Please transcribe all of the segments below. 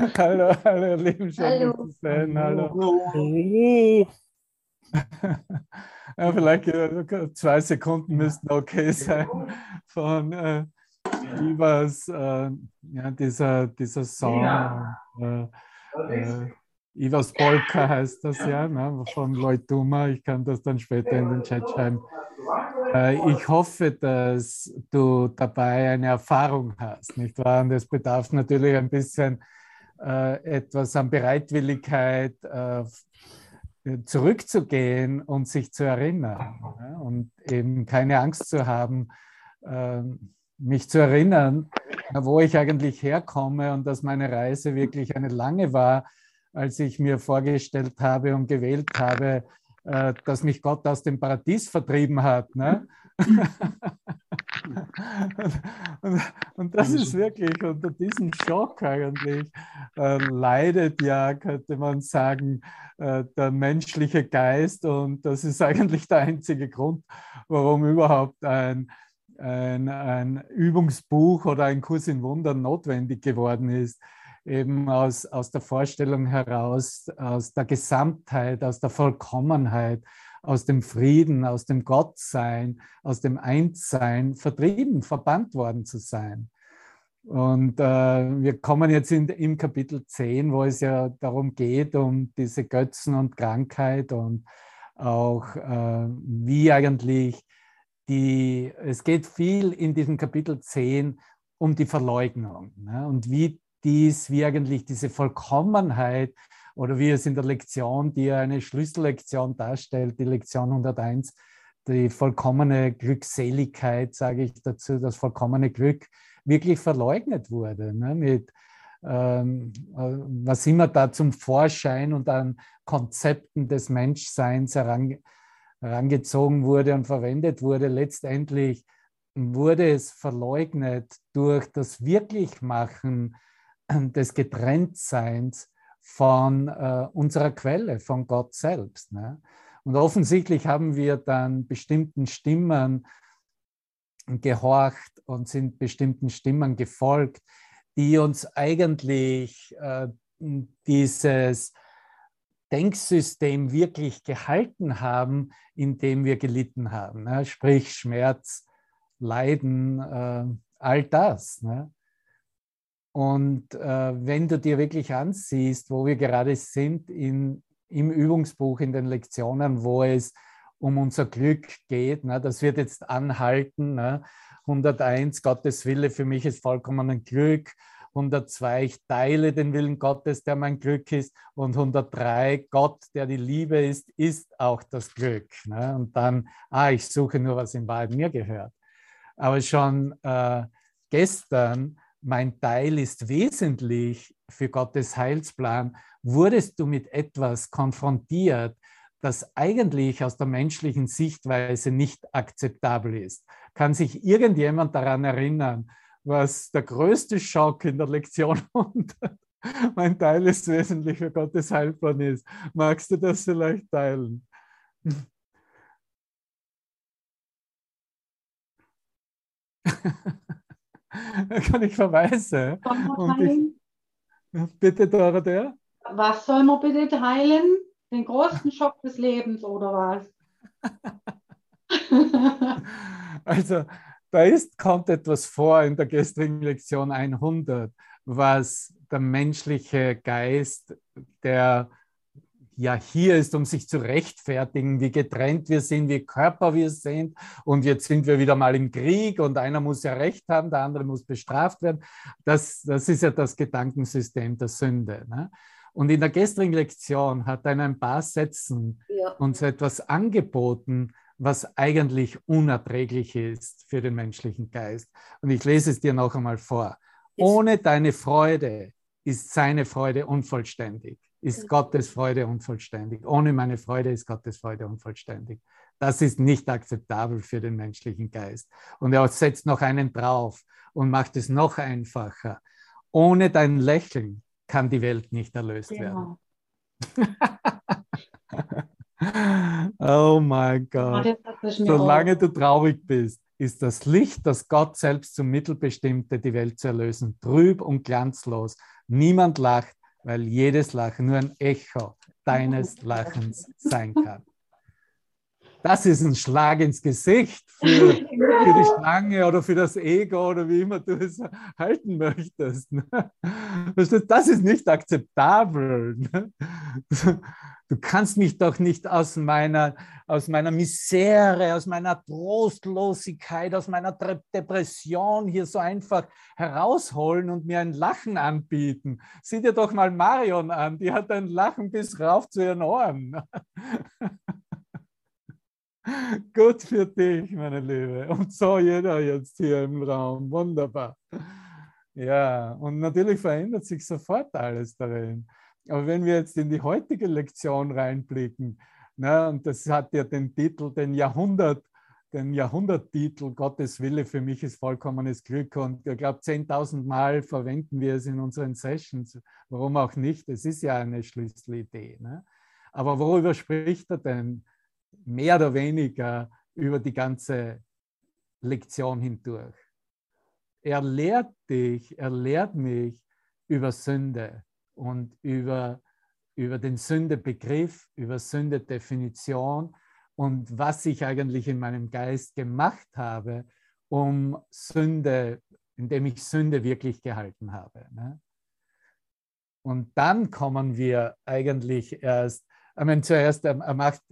hallo, hallo, ihr Lieben, schön hallo. zu sehen. Hallo. hallo. ja, vielleicht zwei Sekunden müssten okay sein von äh, Ivas, äh, ja, dieser, dieser Song. Äh, äh, Ivas Polka heißt das ja, ne, von Lloyd Duma. Ich kann das dann später in den Chat schreiben. Äh, ich hoffe, dass du dabei eine Erfahrung hast, nicht wahr? Und es bedarf natürlich ein bisschen äh, etwas an Bereitwilligkeit, äh, zurückzugehen und sich zu erinnern. Und eben keine Angst zu haben, äh, mich zu erinnern, wo ich eigentlich herkomme und dass meine Reise wirklich eine lange war, als ich mir vorgestellt habe und gewählt habe, äh, dass mich Gott aus dem Paradies vertrieben hat. Ne? und, und, das ist wirklich unter diesem Schock eigentlich äh, leidet ja, könnte man sagen, äh, der menschliche Geist. Und das ist eigentlich der einzige Grund, warum überhaupt ein, ein, ein Übungsbuch oder ein Kurs in Wundern notwendig geworden ist eben aus, aus der Vorstellung heraus, aus der Gesamtheit, aus der Vollkommenheit, aus dem Frieden, aus dem Gottsein, aus dem Einssein vertrieben, verbannt worden zu sein. Und äh, wir kommen jetzt in, im Kapitel 10, wo es ja darum geht, um diese Götzen und Krankheit und auch äh, wie eigentlich die, es geht viel in diesem Kapitel 10 um die Verleugnung ne? und wie dies, wie eigentlich diese Vollkommenheit oder wie es in der Lektion, die eine Schlüssellektion darstellt, die Lektion 101, die vollkommene Glückseligkeit, sage ich dazu, das vollkommene Glück wirklich verleugnet wurde. Ne, mit ähm, äh, was immer da zum Vorschein und an Konzepten des Menschseins herang, herangezogen wurde und verwendet wurde, letztendlich wurde es verleugnet durch das Wirklichmachen des Getrenntseins von äh, unserer Quelle, von Gott selbst. Ne? Und offensichtlich haben wir dann bestimmten Stimmen gehorcht und sind bestimmten Stimmen gefolgt, die uns eigentlich äh, dieses Denksystem wirklich gehalten haben, in dem wir gelitten haben. Ne? Sprich Schmerz, Leiden, äh, all das. Ne? Und äh, wenn du dir wirklich ansiehst, wo wir gerade sind in, im Übungsbuch, in den Lektionen, wo es um unser Glück geht, ne, das wird jetzt anhalten. Ne? 101, Gottes Wille für mich ist vollkommen ein Glück. 102, ich teile den Willen Gottes, der mein Glück ist. Und 103, Gott, der die Liebe ist, ist auch das Glück. Ne? Und dann, ah, ich suche nur, was in Wahrheit mir gehört. Aber schon äh, gestern mein Teil ist wesentlich für Gottes Heilsplan, wurdest du mit etwas konfrontiert, das eigentlich aus der menschlichen Sichtweise nicht akzeptabel ist. Kann sich irgendjemand daran erinnern, was der größte Schock in der Lektion und mein Teil ist wesentlich für Gottes Heilplan ist? Magst du das vielleicht teilen? kann ich verweisen. Ich, bitte, Dorothea. Was soll man bitte teilen? Den großen Schock des Lebens oder was? also, da ist, kommt etwas vor in der gestrigen Lektion 100, was der menschliche Geist, der ja hier ist, um sich zu rechtfertigen, wie getrennt wir sind, wie Körper wir sind. Und jetzt sind wir wieder mal im Krieg und einer muss ja Recht haben, der andere muss bestraft werden. Das, das ist ja das Gedankensystem der Sünde. Ne? Und in der gestrigen Lektion hat er in ein paar Sätzen ja. uns etwas angeboten, was eigentlich unerträglich ist für den menschlichen Geist. Und ich lese es dir noch einmal vor. Ohne deine Freude ist seine Freude unvollständig ist Gottes Freude unvollständig. Ohne meine Freude ist Gottes Freude unvollständig. Das ist nicht akzeptabel für den menschlichen Geist. Und er setzt noch einen drauf und macht es noch einfacher. Ohne dein Lächeln kann die Welt nicht erlöst genau. werden. oh mein Gott. Solange du traurig bist, ist das Licht, das Gott selbst zum Mittel bestimmte, die Welt zu erlösen, trüb und glanzlos. Niemand lacht, weil jedes Lachen nur ein Echo deines Lachens sein kann. Das ist ein Schlag ins Gesicht für, für die Schlange oder für das Ego oder wie immer du es halten möchtest. Ne? Das ist nicht akzeptabel. Ne? Du kannst mich doch nicht aus meiner, aus meiner Misere, aus meiner Trostlosigkeit, aus meiner Depression hier so einfach herausholen und mir ein Lachen anbieten. Sieh dir doch mal Marion an, die hat ein Lachen bis rauf zu ihren Ohren. Gut für dich, meine Liebe. Und so jeder jetzt hier im Raum. Wunderbar. Ja, und natürlich verändert sich sofort alles darin. Aber wenn wir jetzt in die heutige Lektion reinblicken, ne, und das hat ja den Titel, den Jahrhundert, den Jahrhunderttitel Gottes Wille für mich ist vollkommenes Glück. Und ich glaube, 10.000 Mal verwenden wir es in unseren Sessions. Warum auch nicht? Es ist ja eine Schlüsselidee. Ne? Aber worüber spricht er denn? Mehr oder weniger über die ganze Lektion hindurch. Er lehrt dich, er lehrt mich über Sünde und über, über den Sündebegriff, über Sündedefinition und was ich eigentlich in meinem Geist gemacht habe, um Sünde, indem ich Sünde wirklich gehalten habe. Ne? Und dann kommen wir eigentlich erst, ich meine, zuerst, er, macht,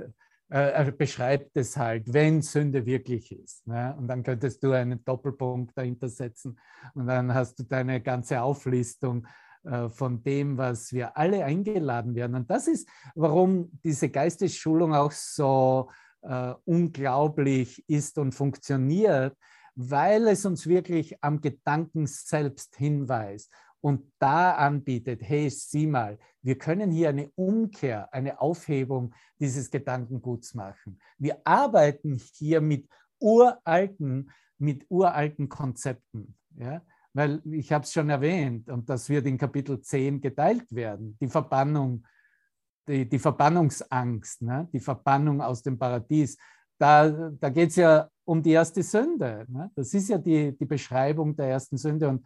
er beschreibt es halt, wenn Sünde wirklich ist. Ne? Und dann könntest du einen Doppelpunkt dahinter setzen und dann hast du deine ganze Auflistung äh, von dem, was wir alle eingeladen werden. Und das ist, warum diese Geistesschulung auch so äh, unglaublich ist und funktioniert, weil es uns wirklich am Gedanken selbst hinweist und da anbietet, hey, sieh mal, wir können hier eine Umkehr, eine Aufhebung dieses Gedankenguts machen. Wir arbeiten hier mit uralten, mit uralten Konzepten. Ja? weil ich habe es schon erwähnt und das wird in Kapitel 10 geteilt werden, die Verbannung, die, die Verbannungsangst, ne? die Verbannung aus dem Paradies. Da, da geht es ja um die erste Sünde. Ne? Das ist ja die, die Beschreibung der ersten Sünde und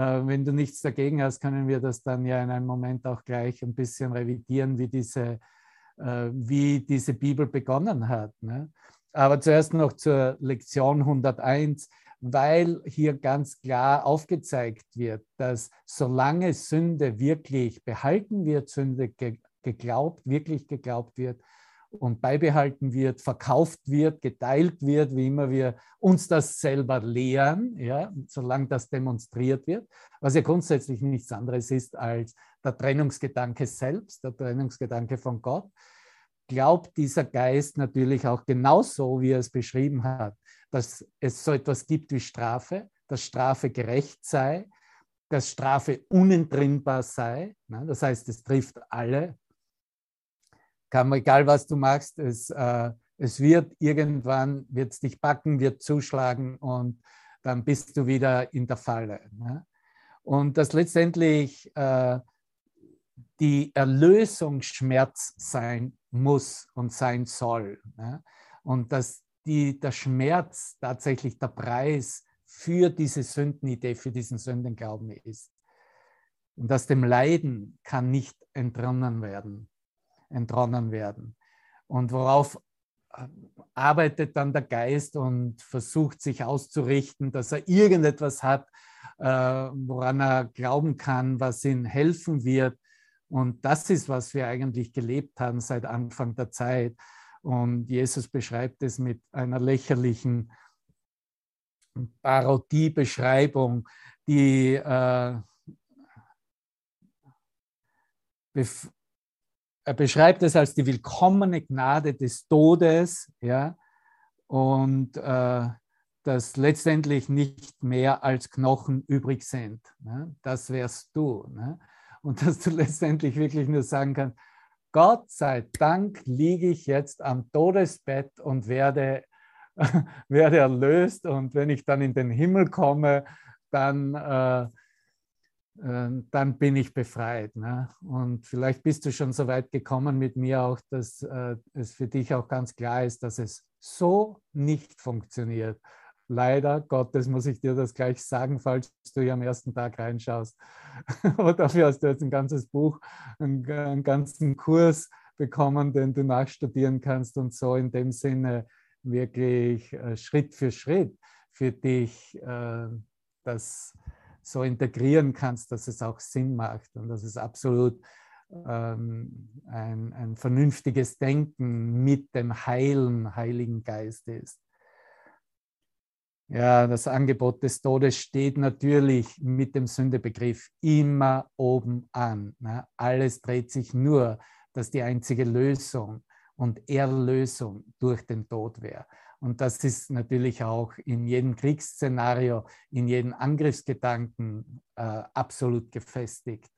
wenn du nichts dagegen hast, können wir das dann ja in einem Moment auch gleich ein bisschen revidieren, wie diese, äh, wie diese Bibel begonnen hat. Ne? Aber zuerst noch zur Lektion 101 weil hier ganz klar aufgezeigt wird, dass solange Sünde wirklich behalten wird, Sünde geglaubt, wirklich geglaubt wird und beibehalten wird, verkauft wird, geteilt wird, wie immer wir uns das selber lehren, ja, solange das demonstriert wird, was ja grundsätzlich nichts anderes ist als der Trennungsgedanke selbst, der Trennungsgedanke von Gott, glaubt dieser Geist natürlich auch genauso, wie er es beschrieben hat, dass es so etwas gibt wie Strafe, dass Strafe gerecht sei, dass Strafe unentrinnbar sei. Ne? Das heißt, es trifft alle. Kann, egal was du machst, es, äh, es wird irgendwann, wird es dich packen, wird zuschlagen und dann bist du wieder in der Falle. Ne? Und dass letztendlich äh, die Erlösung Schmerz sein muss und sein soll. Ne? Und dass die, der Schmerz tatsächlich der Preis für diese Sündenidee, für diesen Sündenglauben ist. Und aus dem Leiden kann nicht entronnen werden. Entronnen werden. Und worauf äh, arbeitet dann der Geist und versucht sich auszurichten, dass er irgendetwas hat, äh, woran er glauben kann, was ihm helfen wird. Und das ist, was wir eigentlich gelebt haben seit Anfang der Zeit. Und Jesus beschreibt es mit einer lächerlichen Parodiebeschreibung, die äh, er beschreibt es als die willkommene Gnade des Todes, ja, und äh, dass letztendlich nicht mehr als Knochen übrig sind. Ne? Das wärst du. Ne? Und dass du letztendlich wirklich nur sagen kannst, Gott sei Dank liege ich jetzt am Todesbett und werde, werde erlöst. Und wenn ich dann in den Himmel komme, dann, äh, dann bin ich befreit. Ne? Und vielleicht bist du schon so weit gekommen mit mir auch, dass äh, es für dich auch ganz klar ist, dass es so nicht funktioniert, leider Gottes muss ich dir das gleich sagen, falls du hier am ersten Tag reinschaust. Aber dafür hast du jetzt ein ganzes Buch, einen, einen ganzen Kurs bekommen, den du nachstudieren kannst und so in dem Sinne wirklich äh, Schritt für Schritt für dich äh, das so integrieren kannst, dass es auch Sinn macht und dass es absolut ähm, ein, ein vernünftiges Denken mit dem heilen Heiligen Geist ist. Ja, das Angebot des Todes steht natürlich mit dem Sündebegriff immer oben an. Ne? Alles dreht sich nur, dass die einzige Lösung und Erlösung durch den Tod wäre. Und das ist natürlich auch in jedem Kriegsszenario, in jedem Angriffsgedanken äh, absolut gefestigt.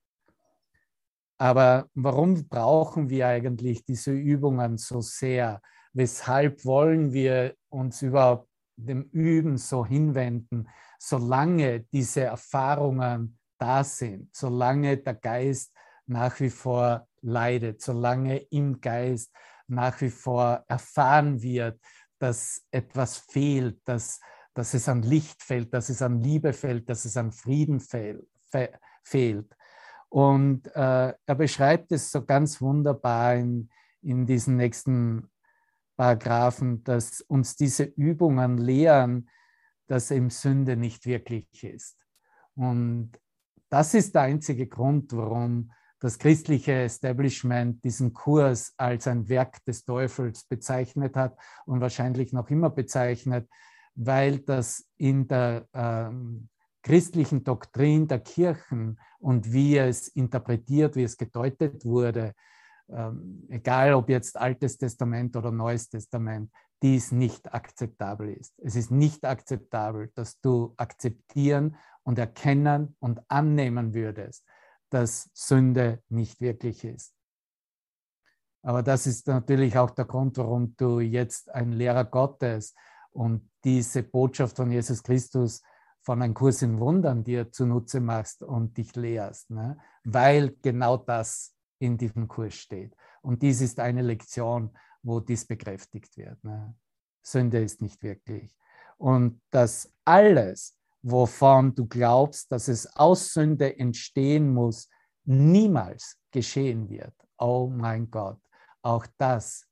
Aber warum brauchen wir eigentlich diese Übungen so sehr? Weshalb wollen wir uns überhaupt dem Üben so hinwenden, solange diese Erfahrungen da sind, solange der Geist nach wie vor leidet, solange im Geist nach wie vor erfahren wird, dass etwas fehlt, dass, dass es an Licht fehlt, dass es an Liebe fehlt, dass es an Frieden fehl, fe, fehlt. Und äh, er beschreibt es so ganz wunderbar in, in diesen nächsten Paragraphen, dass uns diese Übungen lehren, dass eben Sünde nicht wirklich ist. Und das ist der einzige Grund, warum das christliche Establishment diesen Kurs als ein Werk des Teufels bezeichnet hat und wahrscheinlich noch immer bezeichnet, weil das in der ähm, christlichen Doktrin der Kirchen und wie es interpretiert, wie es gedeutet wurde, ähm, egal ob jetzt Altes Testament oder Neues Testament, dies nicht akzeptabel ist. Es ist nicht akzeptabel, dass du akzeptieren und erkennen und annehmen würdest, dass Sünde nicht wirklich ist. Aber das ist natürlich auch der Grund, warum du jetzt ein Lehrer Gottes und diese Botschaft von Jesus Christus von einem Kurs in Wundern dir zunutze machst und dich lehrst, ne? weil genau das in diesem Kurs steht. Und dies ist eine Lektion, wo dies bekräftigt wird. Ne? Sünde ist nicht wirklich. Und dass alles, wovon du glaubst, dass es aus Sünde entstehen muss, niemals geschehen wird. Oh mein Gott, auch das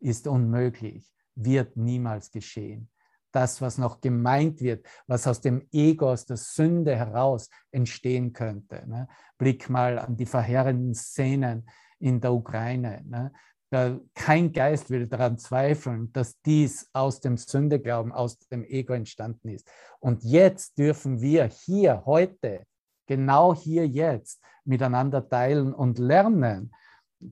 ist unmöglich, wird niemals geschehen. Das, was noch gemeint wird, was aus dem Ego, aus der Sünde heraus entstehen könnte. Ne? Blick mal an die verheerenden Szenen in der Ukraine. Ne? Kein Geist will daran zweifeln, dass dies aus dem Sündeglauben, aus dem Ego entstanden ist. Und jetzt dürfen wir hier, heute, genau hier jetzt miteinander teilen und lernen,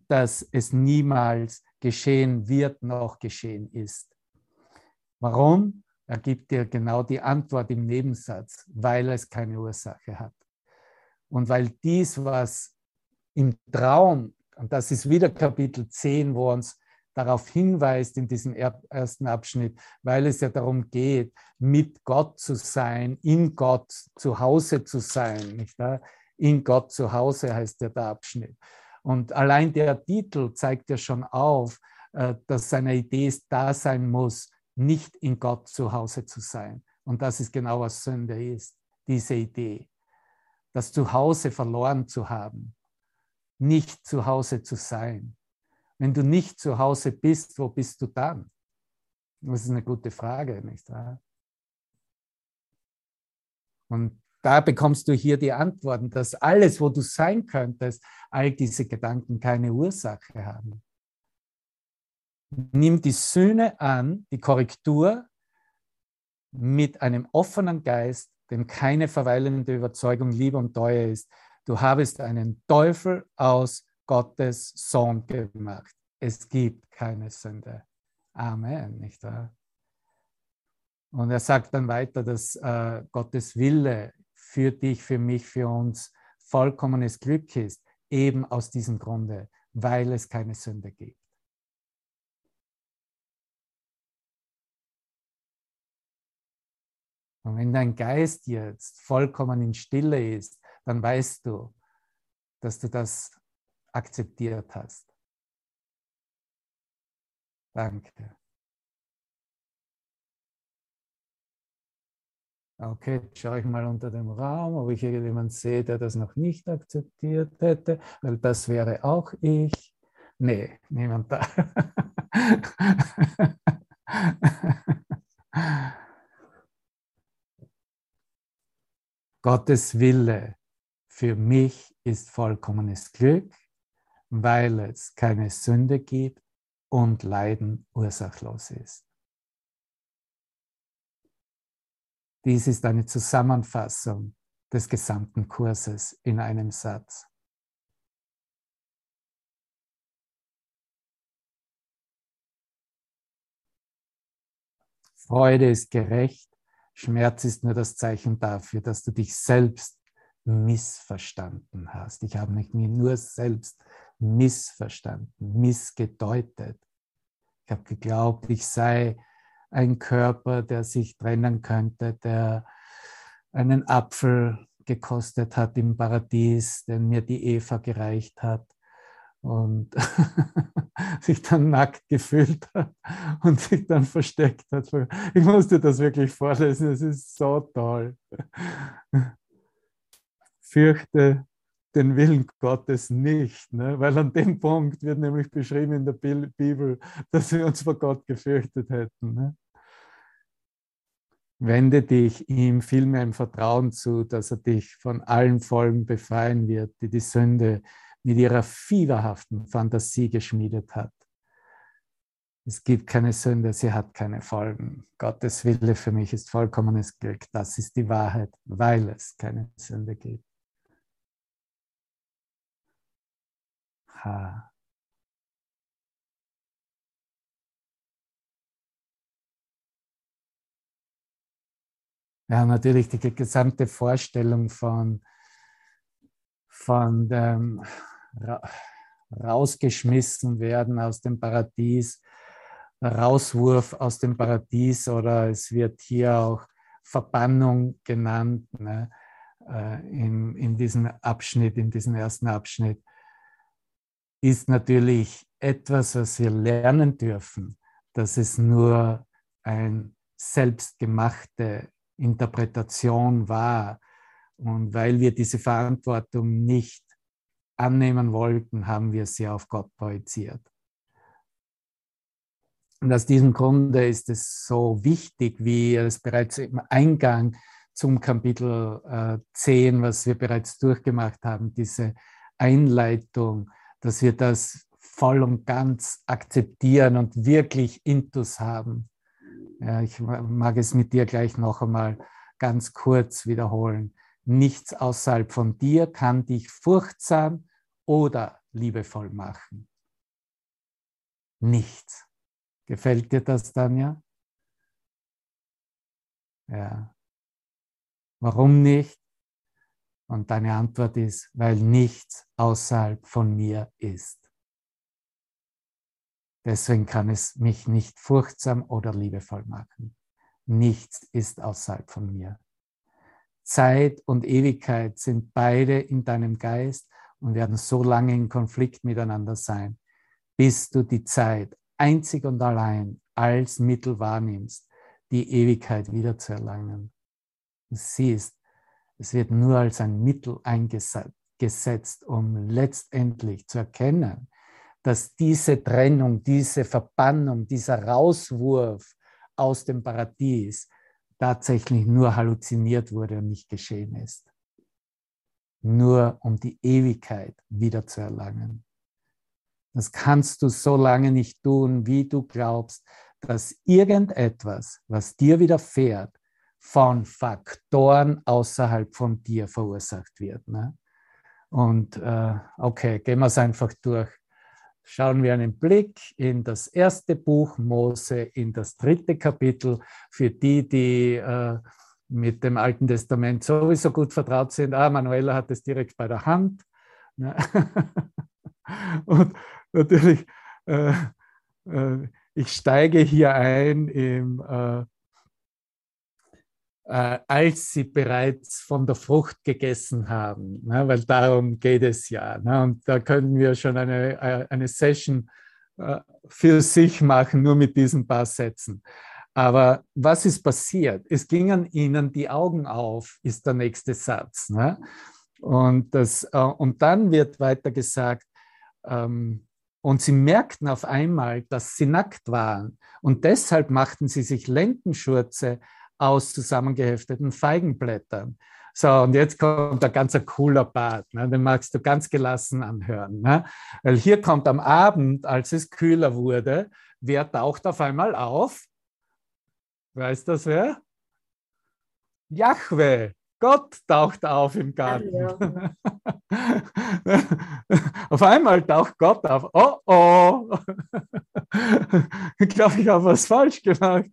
dass es niemals geschehen wird, noch geschehen ist. Warum? Er gibt dir genau die Antwort im Nebensatz, weil es keine Ursache hat. Und weil dies, was im Traum, und das ist wieder Kapitel 10, wo uns darauf hinweist in diesem ersten Abschnitt, weil es ja darum geht, mit Gott zu sein, in Gott zu Hause zu sein. Nicht wahr? In Gott zu Hause heißt ja der Abschnitt. Und allein der Titel zeigt ja schon auf, äh, dass seine Idee da sein muss, nicht in Gott zu Hause zu sein. Und das ist genau, was Sünde ist, diese Idee. Das Zuhause verloren zu haben, nicht zu Hause zu sein. Wenn du nicht zu Hause bist, wo bist du dann? Das ist eine gute Frage, nicht wahr? Und da bekommst du hier die Antworten, dass alles, wo du sein könntest, all diese Gedanken keine Ursache haben. Nimm die Sühne an, die Korrektur, mit einem offenen Geist, dem keine verweilende Überzeugung Liebe und Treue ist. Du habest einen Teufel aus Gottes Sohn gemacht. Es gibt keine Sünde. Amen, nicht wahr? Und er sagt dann weiter, dass äh, Gottes Wille für dich, für mich, für uns vollkommenes Glück ist, eben aus diesem Grunde, weil es keine Sünde gibt. Und wenn dein Geist jetzt vollkommen in Stille ist, dann weißt du, dass du das akzeptiert hast. Danke. Okay, schaue ich mal unter dem Raum, ob ich irgendjemanden sehe, der das noch nicht akzeptiert hätte, weil das wäre auch ich. Nee, niemand da. Gottes Wille für mich ist vollkommenes Glück, weil es keine Sünde gibt und Leiden ursachlos ist. Dies ist eine Zusammenfassung des gesamten Kurses in einem Satz. Freude ist gerecht, Schmerz ist nur das Zeichen dafür, dass du dich selbst missverstanden hast. Ich habe mich nur selbst missverstanden, missgedeutet. Ich habe geglaubt, ich sei ein Körper, der sich trennen könnte, der einen Apfel gekostet hat im Paradies, den mir die Eva gereicht hat und sich dann nackt gefühlt hat und sich dann versteckt hat. Ich musste das wirklich vorlesen, es ist so toll. Fürchte den Willen Gottes nicht, ne? weil an dem Punkt wird nämlich beschrieben in der Bibel, dass wir uns vor Gott gefürchtet hätten. Ne? Wende dich ihm vielmehr im Vertrauen zu, dass er dich von allen Folgen befreien wird, die die Sünde mit ihrer fieberhaften Fantasie geschmiedet hat. Es gibt keine Sünde, sie hat keine Folgen. Gottes Wille für mich ist vollkommenes Glück. Das ist die Wahrheit, weil es keine Sünde gibt. Ha. Ja, natürlich die gesamte Vorstellung von, von dem rausgeschmissen werden aus dem Paradies, Rauswurf aus dem Paradies oder es wird hier auch Verbannung genannt ne, äh, in, in diesem Abschnitt, in diesem ersten Abschnitt ist natürlich etwas, was wir lernen dürfen, dass es nur eine selbstgemachte Interpretation war. Und weil wir diese Verantwortung nicht annehmen wollten, haben wir sie auf Gott projiziert. Und aus diesem Grunde ist es so wichtig, wie es bereits im Eingang zum Kapitel äh, 10, was wir bereits durchgemacht haben, diese Einleitung, dass wir das voll und ganz akzeptieren und wirklich Intus haben. Ja, ich mag es mit dir gleich noch einmal ganz kurz wiederholen. Nichts außerhalb von dir kann dich furchtsam oder liebevoll machen. Nichts. Gefällt dir das, Tanja? Ja. Warum nicht? Und deine Antwort ist, weil nichts außerhalb von mir ist. Deswegen kann es mich nicht furchtsam oder liebevoll machen. Nichts ist außerhalb von mir. Zeit und Ewigkeit sind beide in deinem Geist und werden so lange in Konflikt miteinander sein, bis du die Zeit einzig und allein als Mittel wahrnimmst, die Ewigkeit wiederzuerlangen. Du siehst, es wird nur als ein Mittel eingesetzt, um letztendlich zu erkennen, dass diese Trennung, diese Verbannung, dieser Rauswurf aus dem Paradies tatsächlich nur halluziniert wurde und nicht geschehen ist. Nur um die Ewigkeit wiederzuerlangen. Das kannst du so lange nicht tun, wie du glaubst, dass irgendetwas, was dir widerfährt, von Faktoren außerhalb von dir verursacht wird. Ne? Und äh, okay, gehen wir es einfach durch. Schauen wir einen Blick in das erste Buch Mose, in das dritte Kapitel. Für die, die äh, mit dem Alten Testament sowieso gut vertraut sind. Ah, Manuela hat es direkt bei der Hand. Ne? Und natürlich, äh, äh, ich steige hier ein im äh, als sie bereits von der Frucht gegessen haben, ne? weil darum geht es ja. Ne? Und da können wir schon eine, äh, eine Session äh, für sich machen, nur mit diesen paar Sätzen. Aber was ist passiert? Es gingen ihnen die Augen auf, ist der nächste Satz. Ne? Und, das, äh, und dann wird weiter gesagt, ähm, und sie merkten auf einmal, dass sie nackt waren. Und deshalb machten sie sich Lendenschurze aus zusammengehefteten Feigenblättern. So, und jetzt kommt ein ganz cooler Part, ne? den magst du ganz gelassen anhören. Ne? Weil hier kommt am Abend, als es kühler wurde, wer taucht auf einmal auf? Weiß das wer? Jahwe, Gott taucht auf im Garten. Auf einmal taucht Gott auf. Oh oh. ich glaube, ich habe was falsch gemacht.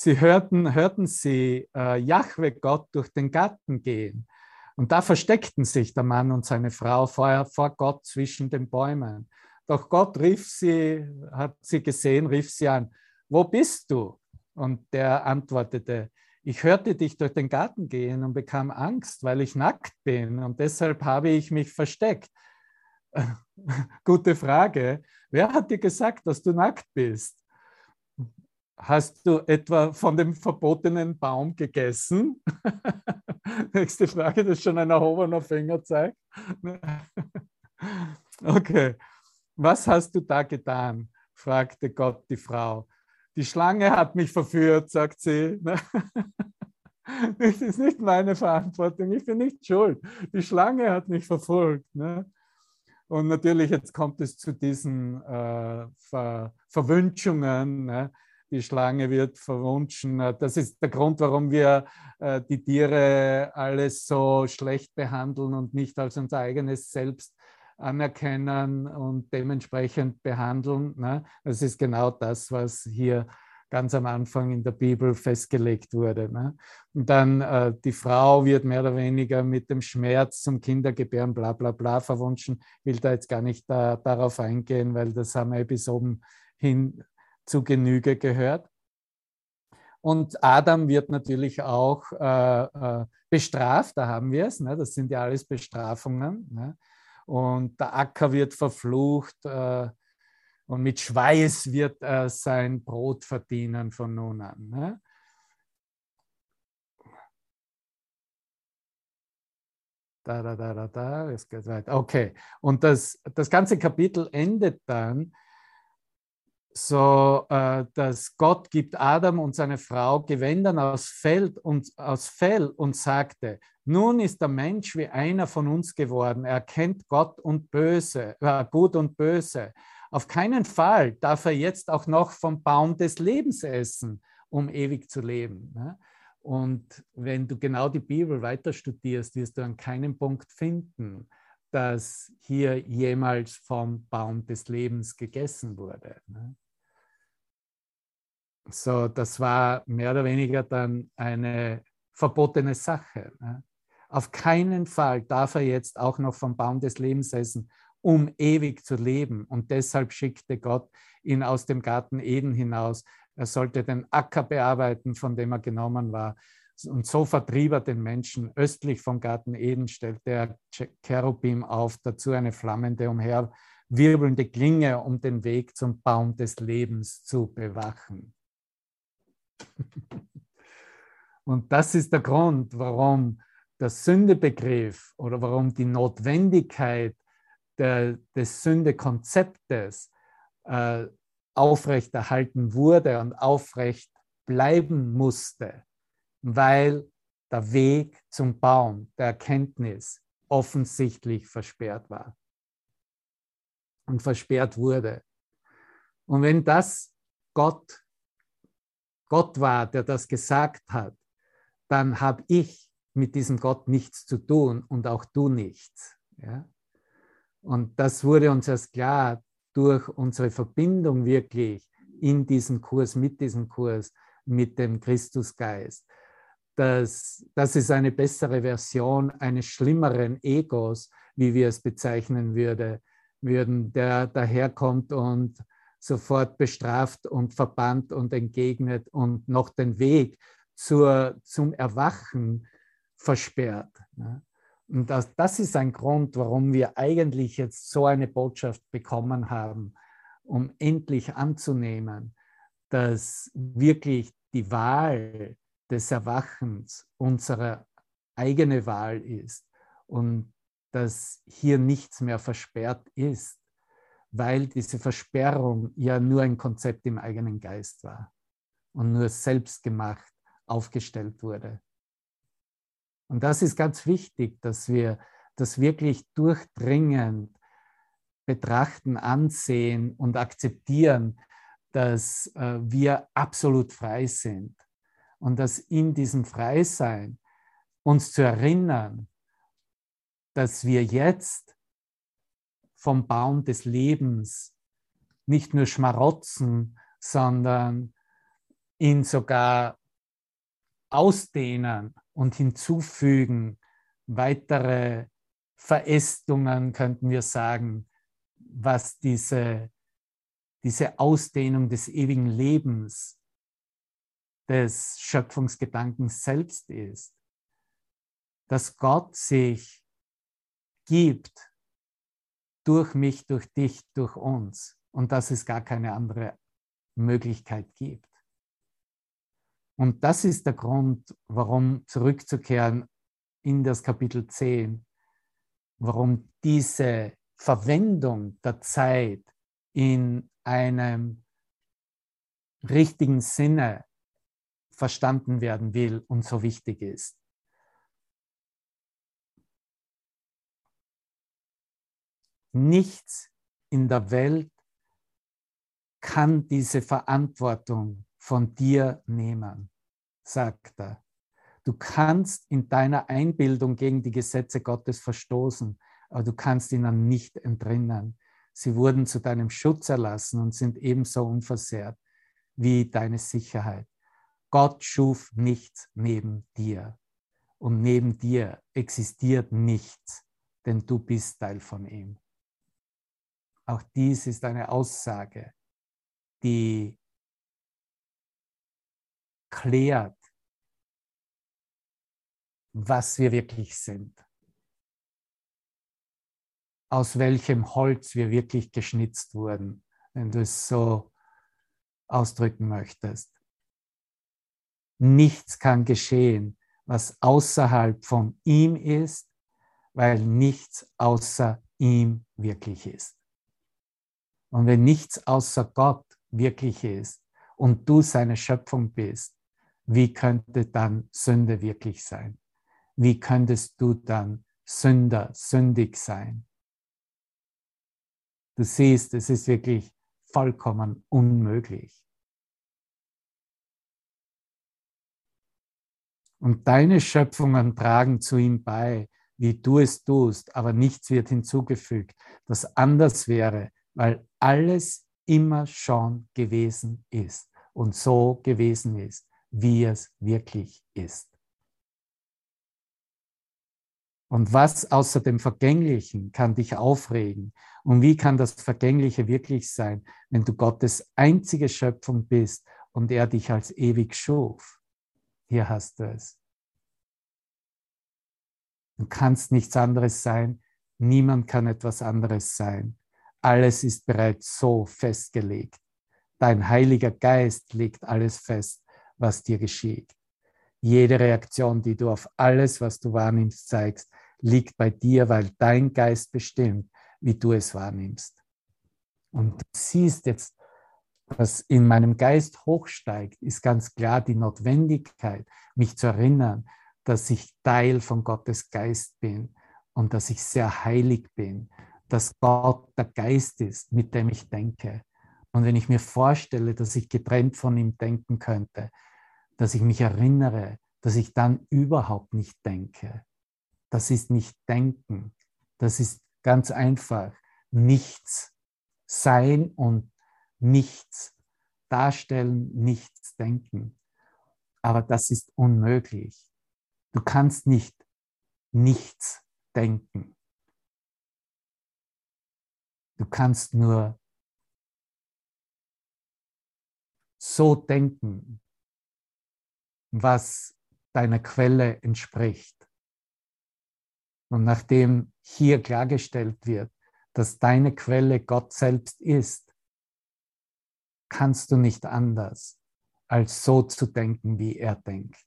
Sie hörten, hörten sie äh, Jahwe Gott durch den Garten gehen. Und da versteckten sich der Mann und seine Frau vor, vor Gott zwischen den Bäumen. Doch Gott rief sie, hat sie gesehen, rief sie an, wo bist du? Und der antwortete, ich hörte dich durch den Garten gehen und bekam Angst, weil ich nackt bin und deshalb habe ich mich versteckt. Gute Frage. Wer hat dir gesagt, dass du nackt bist? Hast du etwa von dem verbotenen Baum gegessen? Nächste Frage, das ist schon ein erhobener Finger zeigt. okay. Was hast du da getan? fragte Gott die Frau. Die Schlange hat mich verführt, sagt sie. Das ist nicht meine Verantwortung, ich bin nicht schuld. Die Schlange hat mich verfolgt. Ne? Und natürlich, jetzt kommt es zu diesen äh, Ver Verwünschungen. Die Schlange wird verwunschen. Das ist der Grund, warum wir äh, die Tiere alles so schlecht behandeln und nicht als unser eigenes Selbst anerkennen und dementsprechend behandeln. Ne? Das ist genau das, was hier ganz am Anfang in der Bibel festgelegt wurde. Ne? Und dann äh, die Frau wird mehr oder weniger mit dem Schmerz zum Kindergebären bla bla bla verwunschen. Ich will da jetzt gar nicht da, darauf eingehen, weil das haben wir bis oben hin zu Genüge gehört. Und Adam wird natürlich auch äh, äh, bestraft, da haben wir es, ne? das sind ja alles Bestrafungen. Ne? Und der Acker wird verflucht äh, und mit Schweiß wird er sein Brot verdienen von nun an. Ne? Da, da, da, da, da, es geht weiter. Okay, und das, das ganze Kapitel endet dann so, äh, dass Gott gibt Adam und seine Frau Gewändern aus Fell und, aus Fell und sagte, nun ist der Mensch wie einer von uns geworden. Er kennt Gott und Böse, äh, Gut und Böse. Auf keinen Fall darf er jetzt auch noch vom Baum des Lebens essen, um ewig zu leben. Ne? Und wenn du genau die Bibel weiter studierst, wirst du an keinem Punkt finden, dass hier jemals vom Baum des Lebens gegessen wurde. Ne? So, das war mehr oder weniger dann eine verbotene Sache. Ne? Auf keinen Fall darf er jetzt auch noch vom Baum des Lebens essen, um ewig zu leben. Und deshalb schickte Gott ihn aus dem Garten Eden hinaus. Er sollte den Acker bearbeiten, von dem er genommen war. Und so vertrieb er den Menschen. Östlich vom Garten Eden stellte er Cherubim auf, dazu eine flammende, umherwirbelnde Klinge, um den Weg zum Baum des Lebens zu bewachen. Und das ist der Grund, warum der Sündebegriff oder warum die Notwendigkeit der, des Sündekonzeptes äh, aufrechterhalten wurde und aufrecht bleiben musste, weil der Weg zum Baum der Erkenntnis offensichtlich versperrt war und versperrt wurde. Und wenn das Gott Gott war, der das gesagt hat, dann habe ich mit diesem Gott nichts zu tun und auch du nichts. Ja? Und das wurde uns erst klar durch unsere Verbindung wirklich in diesem Kurs, mit diesem Kurs, mit dem Christusgeist. Das, das ist eine bessere Version eines schlimmeren Egos, wie wir es bezeichnen würde, würden, der daherkommt und sofort bestraft und verbannt und entgegnet und noch den Weg zur, zum Erwachen versperrt. Ne? Und das, das ist ein Grund, warum wir eigentlich jetzt so eine Botschaft bekommen haben, um endlich anzunehmen, dass wirklich die Wahl des Erwachens unsere eigene Wahl ist und dass hier nichts mehr versperrt ist, weil diese Versperrung ja nur ein Konzept im eigenen Geist war und nur selbst gemacht aufgestellt wurde. Und das ist ganz wichtig, dass wir das wirklich durchdringend betrachten, ansehen und akzeptieren, dass äh, wir absolut frei sind und dass in diesem Freisein uns zu erinnern, dass wir jetzt vom Baum des Lebens nicht nur schmarotzen, sondern ihn sogar ausdehnen und hinzufügen, weitere Verästungen, könnten wir sagen, was diese, diese Ausdehnung des ewigen Lebens, des Schöpfungsgedankens selbst ist. Dass Gott sich gibt durch mich, durch dich, durch uns und dass es gar keine andere Möglichkeit gibt. Und das ist der Grund, warum zurückzukehren in das Kapitel 10, warum diese Verwendung der Zeit in einem richtigen Sinne verstanden werden will und so wichtig ist. Nichts in der Welt kann diese Verantwortung von dir nehmen, sagt er. Du kannst in deiner Einbildung gegen die Gesetze Gottes verstoßen, aber du kannst ihnen nicht entrinnen. Sie wurden zu deinem Schutz erlassen und sind ebenso unversehrt wie deine Sicherheit. Gott schuf nichts neben dir und neben dir existiert nichts, denn du bist Teil von ihm. Auch dies ist eine Aussage, die klärt, was wir wirklich sind aus welchem Holz wir wirklich geschnitzt wurden, wenn du es so ausdrücken möchtest. Nichts kann geschehen, was außerhalb von ihm ist, weil nichts außer ihm wirklich ist. Und wenn nichts außer Gott wirklich ist und du seine Schöpfung bist, wie könnte dann Sünde wirklich sein? Wie könntest du dann Sünder, sündig sein? Du siehst, es ist wirklich vollkommen unmöglich. Und deine Schöpfungen tragen zu ihm bei, wie du es tust, aber nichts wird hinzugefügt, das anders wäre, weil alles immer schon gewesen ist und so gewesen ist, wie es wirklich ist. Und was außer dem Vergänglichen kann dich aufregen? Und wie kann das Vergängliche wirklich sein, wenn du Gottes einzige Schöpfung bist und er dich als ewig schuf? Hier hast du es. Du kannst nichts anderes sein. Niemand kann etwas anderes sein. Alles ist bereits so festgelegt. Dein Heiliger Geist legt alles fest, was dir geschieht. Jede Reaktion, die du auf alles, was du wahrnimmst, zeigst, liegt bei dir, weil dein Geist bestimmt, wie du es wahrnimmst. Und du siehst jetzt, was in meinem Geist hochsteigt, ist ganz klar die Notwendigkeit, mich zu erinnern, dass ich Teil von Gottes Geist bin und dass ich sehr heilig bin, dass Gott der Geist ist, mit dem ich denke. Und wenn ich mir vorstelle, dass ich getrennt von ihm denken könnte, dass ich mich erinnere, dass ich dann überhaupt nicht denke. Das ist nicht Denken. Das ist ganz einfach nichts sein und nichts darstellen, nichts denken. Aber das ist unmöglich. Du kannst nicht nichts denken. Du kannst nur so denken, was deiner Quelle entspricht. Und nachdem hier klargestellt wird, dass deine Quelle Gott selbst ist, kannst du nicht anders, als so zu denken, wie er denkt.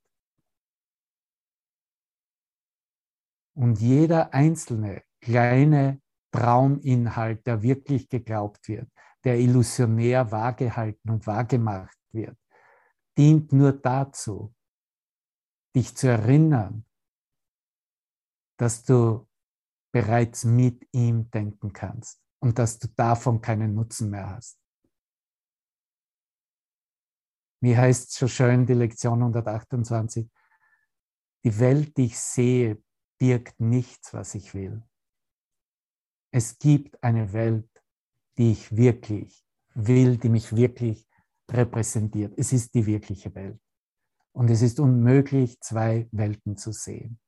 Und jeder einzelne kleine Trauminhalt, der wirklich geglaubt wird, der illusionär wahrgehalten und wahrgemacht wird, dient nur dazu, dich zu erinnern, dass du bereits mit ihm denken kannst und dass du davon keinen Nutzen mehr hast. Wie heißt es so schön, die Lektion 128? Die Welt, die ich sehe, birgt nichts, was ich will. Es gibt eine Welt, die ich wirklich will, die mich wirklich repräsentiert. Es ist die wirkliche Welt. Und es ist unmöglich, zwei Welten zu sehen.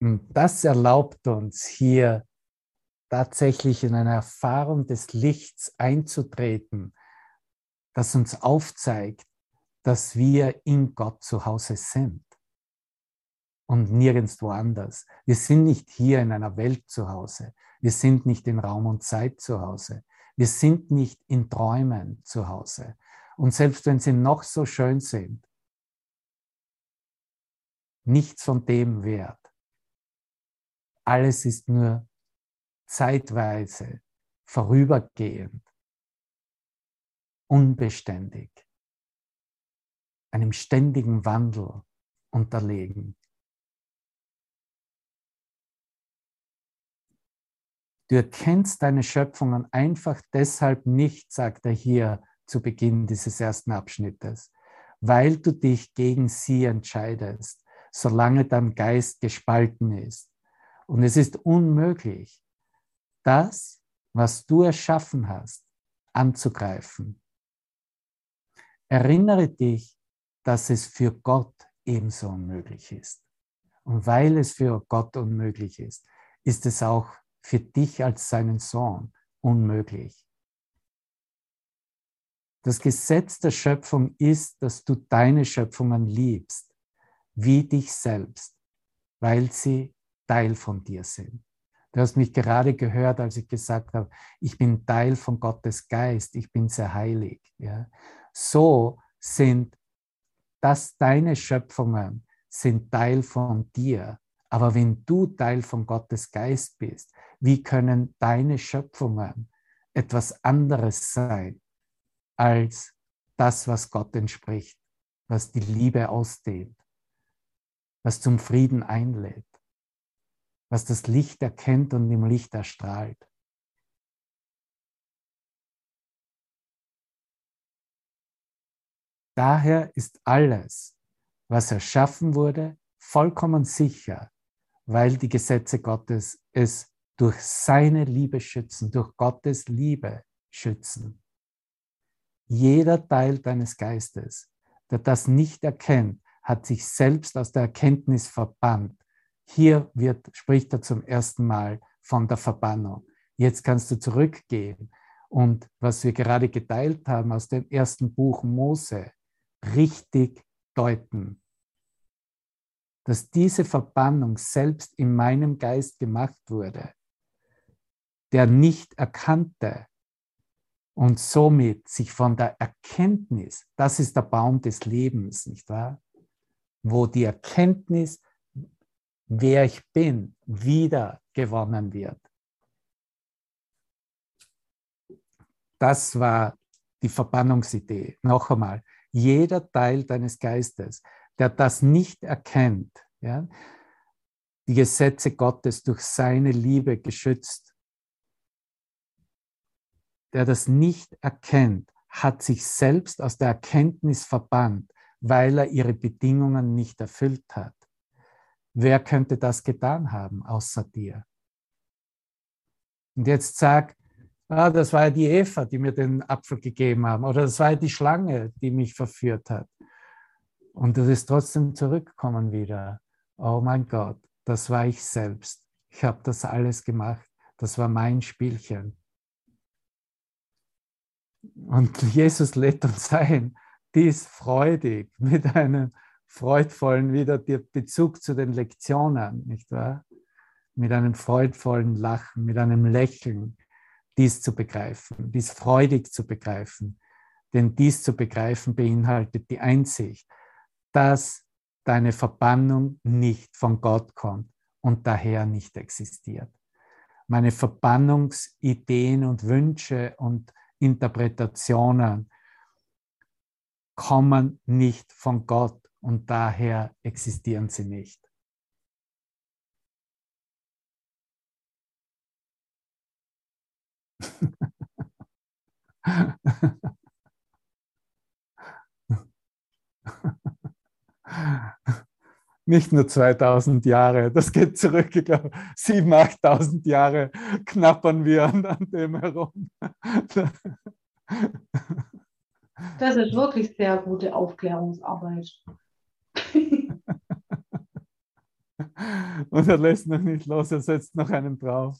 Und das erlaubt uns hier tatsächlich in eine Erfahrung des Lichts einzutreten, das uns aufzeigt, dass wir in Gott zu Hause sind und nirgendwo anders. Wir sind nicht hier in einer Welt zu Hause. Wir sind nicht in Raum und Zeit zu Hause. Wir sind nicht in Träumen zu Hause. Und selbst wenn sie noch so schön sind, nichts von dem wert. Alles ist nur zeitweise, vorübergehend, unbeständig, einem ständigen Wandel unterlegen. Du erkennst deine Schöpfungen einfach deshalb nicht, sagt er hier zu Beginn dieses ersten Abschnittes, weil du dich gegen sie entscheidest, solange dein Geist gespalten ist. Und es ist unmöglich, das, was du erschaffen hast, anzugreifen. Erinnere dich, dass es für Gott ebenso unmöglich ist. Und weil es für Gott unmöglich ist, ist es auch für dich als seinen Sohn unmöglich. Das Gesetz der Schöpfung ist, dass du deine Schöpfungen liebst, wie dich selbst, weil sie Teil von dir sind. Du hast mich gerade gehört, als ich gesagt habe, ich bin Teil von Gottes Geist, ich bin sehr heilig. Ja. So sind das deine Schöpfungen, sind Teil von dir. Aber wenn du Teil von Gottes Geist bist, wie können deine Schöpfungen etwas anderes sein als das, was Gott entspricht, was die Liebe ausdehnt, was zum Frieden einlädt? Was das Licht erkennt und im Licht erstrahlt. Daher ist alles, was erschaffen wurde, vollkommen sicher, weil die Gesetze Gottes es durch seine Liebe schützen, durch Gottes Liebe schützen. Jeder Teil deines Geistes, der das nicht erkennt, hat sich selbst aus der Erkenntnis verbannt hier wird, spricht er zum ersten Mal von der Verbannung. Jetzt kannst du zurückgehen und was wir gerade geteilt haben aus dem ersten Buch Mose, richtig deuten. Dass diese Verbannung selbst in meinem Geist gemacht wurde, der nicht erkannte und somit sich von der Erkenntnis, das ist der Baum des Lebens, nicht wahr? Wo die Erkenntnis wer ich bin, wieder gewonnen wird. Das war die Verbannungsidee. Noch einmal, jeder Teil deines Geistes, der das nicht erkennt, ja, die Gesetze Gottes durch seine Liebe geschützt, der das nicht erkennt, hat sich selbst aus der Erkenntnis verbannt, weil er ihre Bedingungen nicht erfüllt hat. Wer könnte das getan haben außer dir? Und jetzt sag, ah, das war ja die Eva, die mir den Apfel gegeben haben, oder das war ja die Schlange, die mich verführt hat. Und du wirst trotzdem zurückkommen wieder. Oh mein Gott, das war ich selbst. Ich habe das alles gemacht. Das war mein Spielchen. Und Jesus lädt uns ein, dies freudig mit einem freudvollen wieder der Bezug zu den Lektionen, nicht wahr? mit einem freudvollen Lachen, mit einem Lächeln, dies zu begreifen, dies freudig zu begreifen. Denn dies zu begreifen beinhaltet die Einsicht, dass deine Verbannung nicht von Gott kommt und daher nicht existiert. Meine Verbannungsideen und Wünsche und Interpretationen kommen nicht von Gott und daher existieren sie nicht. Nicht nur 2000 Jahre, das geht zurück, ich glaube, 7.000, 8.000 Jahre knappern wir an, an dem herum. Das ist wirklich sehr gute Aufklärungsarbeit. Und er lässt noch nicht los, er setzt noch einen drauf.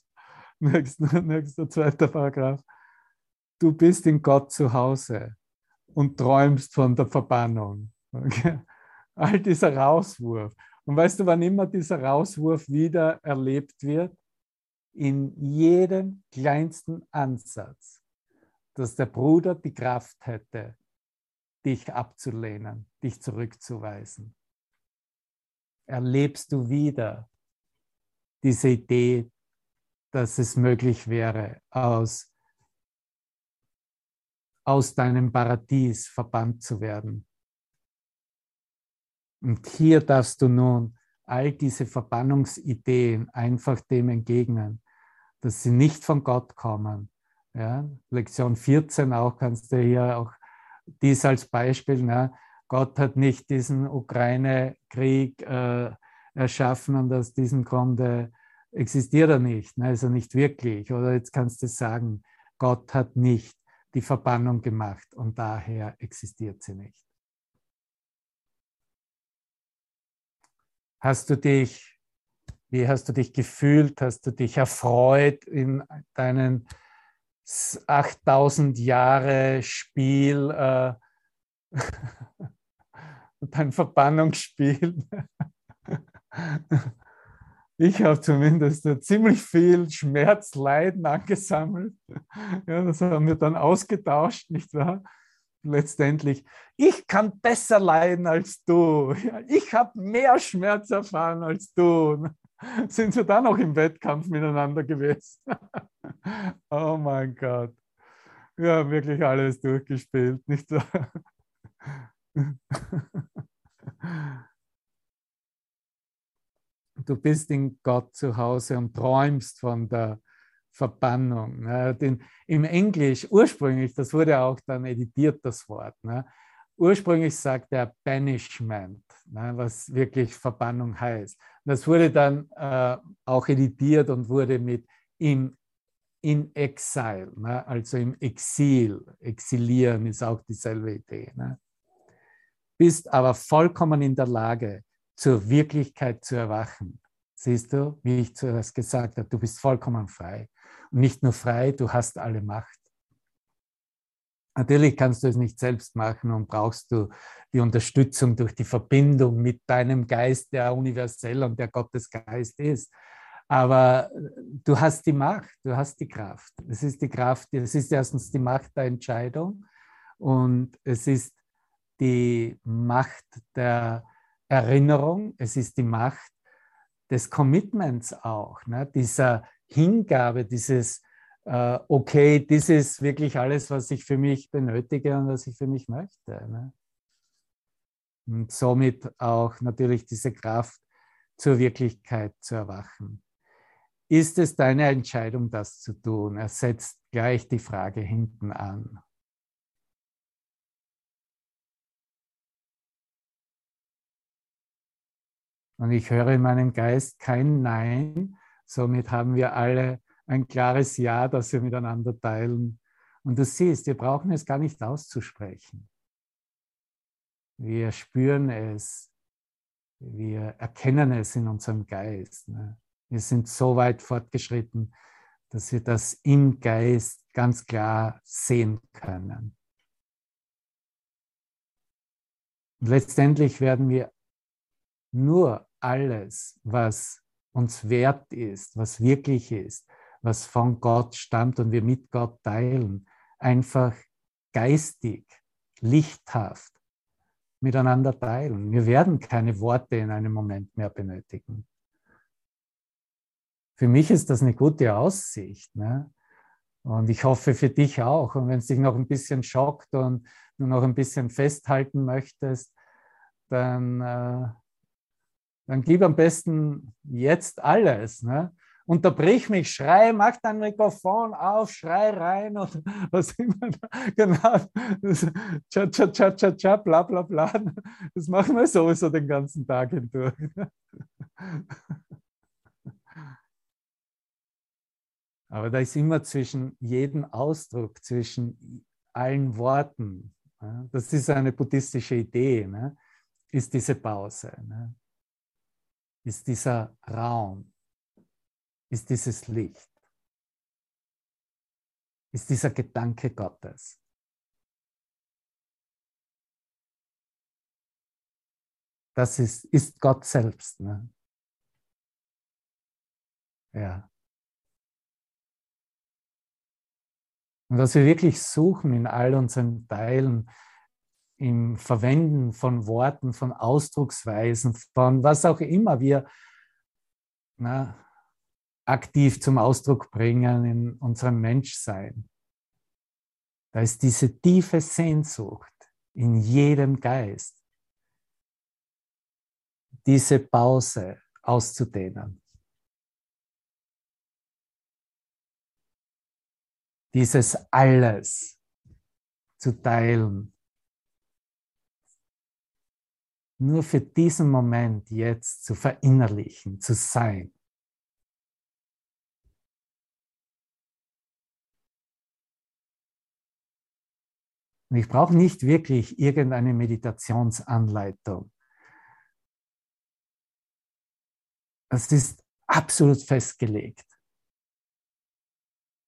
Nächster, nächster zweiter Paragraph. Du bist in Gott zu Hause und träumst von der Verbannung. Okay? All dieser Rauswurf. Und weißt du, wann immer dieser Rauswurf wieder erlebt wird? In jedem kleinsten Ansatz, dass der Bruder die Kraft hätte, dich abzulehnen, dich zurückzuweisen. Erlebst du wieder diese Idee, dass es möglich wäre, aus, aus deinem Paradies verbannt zu werden. Und hier darfst du nun all diese Verbannungsideen einfach dem entgegnen, dass sie nicht von Gott kommen. Ja? Lektion 14 auch kannst du hier auch dies als Beispiel. Ne? Gott hat nicht diesen Ukraine-Krieg äh, erschaffen und aus diesem Grunde existiert er nicht, ne? also nicht wirklich. Oder jetzt kannst du sagen, Gott hat nicht die Verbannung gemacht und daher existiert sie nicht. Hast du dich, wie hast du dich gefühlt? Hast du dich erfreut in deinen 8000 Jahre Spiel, äh, dein Verbannungsspiel? Ich habe zumindest ziemlich viel Schmerz, Leiden angesammelt. Ja, das haben wir dann ausgetauscht, nicht wahr? Letztendlich, ich kann besser leiden als du. Ich habe mehr Schmerz erfahren als du. Sind wir dann noch im Wettkampf miteinander gewesen? Oh mein Gott. Ja, wirklich alles durchgespielt, nicht wahr? du bist in Gott zu Hause und träumst von der Verbannung. Ne? Im Englisch ursprünglich, das wurde auch dann editiert, das Wort. Ne? Ursprünglich sagt er Banishment, ne? was wirklich Verbannung heißt. Das wurde dann äh, auch editiert und wurde mit im, in Exile, ne? also im Exil. Exilieren ist auch dieselbe Idee. Ne? Bist aber vollkommen in der Lage, zur Wirklichkeit zu erwachen. Siehst du, wie ich zuerst gesagt habe, du bist vollkommen frei. Und nicht nur frei, du hast alle Macht. Natürlich kannst du es nicht selbst machen und brauchst du die Unterstützung durch die Verbindung mit deinem Geist, der universell und der Gottesgeist ist. Aber du hast die Macht, du hast die Kraft. Es ist die Kraft, es ist erstens die Macht der Entscheidung und es ist die Macht der Erinnerung, es ist die Macht des Commitments auch, ne? dieser Hingabe, dieses, äh, okay, das ist wirklich alles, was ich für mich benötige und was ich für mich möchte. Ne? Und somit auch natürlich diese Kraft zur Wirklichkeit zu erwachen. Ist es deine Entscheidung, das zu tun? Er setzt gleich die Frage hinten an. Und ich höre in meinem Geist kein Nein. Somit haben wir alle ein klares Ja, das wir miteinander teilen. Und du siehst, wir brauchen es gar nicht auszusprechen. Wir spüren es, wir erkennen es in unserem Geist. Ne? Wir sind so weit fortgeschritten, dass wir das im Geist ganz klar sehen können. Und letztendlich werden wir nur alles, was uns wert ist, was wirklich ist, was von Gott stammt und wir mit Gott teilen, einfach geistig, lichthaft miteinander teilen. Wir werden keine Worte in einem Moment mehr benötigen. Für mich ist das eine gute Aussicht. Ne? Und ich hoffe für dich auch. Und wenn es dich noch ein bisschen schockt und du noch ein bisschen festhalten möchtest, dann, äh, dann gib am besten jetzt alles. Ne? Unterbrich mich, schrei, mach dein Mikrofon auf, schrei rein und was immer. Genau. Tcha, tcha, tcha, tcha, tcha, bla, bla, bla. Das machen wir sowieso den ganzen Tag hindurch. Aber da ist immer zwischen jedem Ausdruck, zwischen allen Worten, das ist eine buddhistische Idee, ne? ist diese Pause, ne? Ist dieser Raum, ist dieses Licht, ist dieser Gedanke Gottes. Das ist, ist Gott selbst. Ne? Ja. Und was wir wirklich suchen in all unseren Teilen, im Verwenden von Worten, von Ausdrucksweisen, von was auch immer wir na, aktiv zum Ausdruck bringen in unserem Menschsein. Da ist diese tiefe Sehnsucht in jedem Geist, diese Pause auszudehnen. dieses alles zu teilen. Nur für diesen Moment jetzt zu verinnerlichen, zu sein. Und ich brauche nicht wirklich irgendeine Meditationsanleitung. Es ist absolut festgelegt.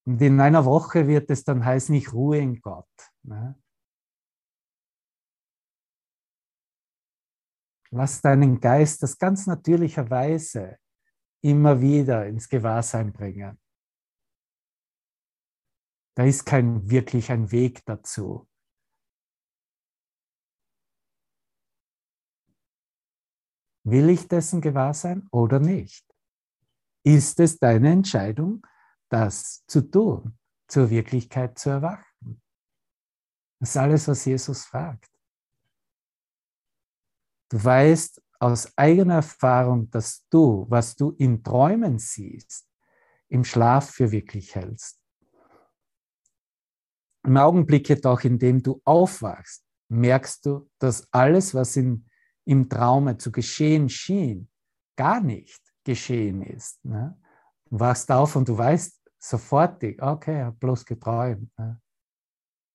Und in einer Woche wird es dann heißen, ich ruhe in Gott. Ne? Lass deinen Geist das ganz natürlicherweise immer wieder ins Gewahrsein bringen. Da ist kein wirklich ein Weg dazu. Will ich dessen gewahr sein oder nicht? Ist es deine Entscheidung, das zu tun, zur Wirklichkeit zu erwachen. Das ist alles, was Jesus fragt. Du weißt aus eigener Erfahrung, dass du, was du in Träumen siehst, im Schlaf für wirklich hältst. Im Augenblick jedoch, in dem du aufwachst, merkst du, dass alles, was in, im Traume zu geschehen schien, gar nicht geschehen ist. Ne? Du wachst auf und du weißt sofortig, okay, ich habe bloß geträumt. Ne?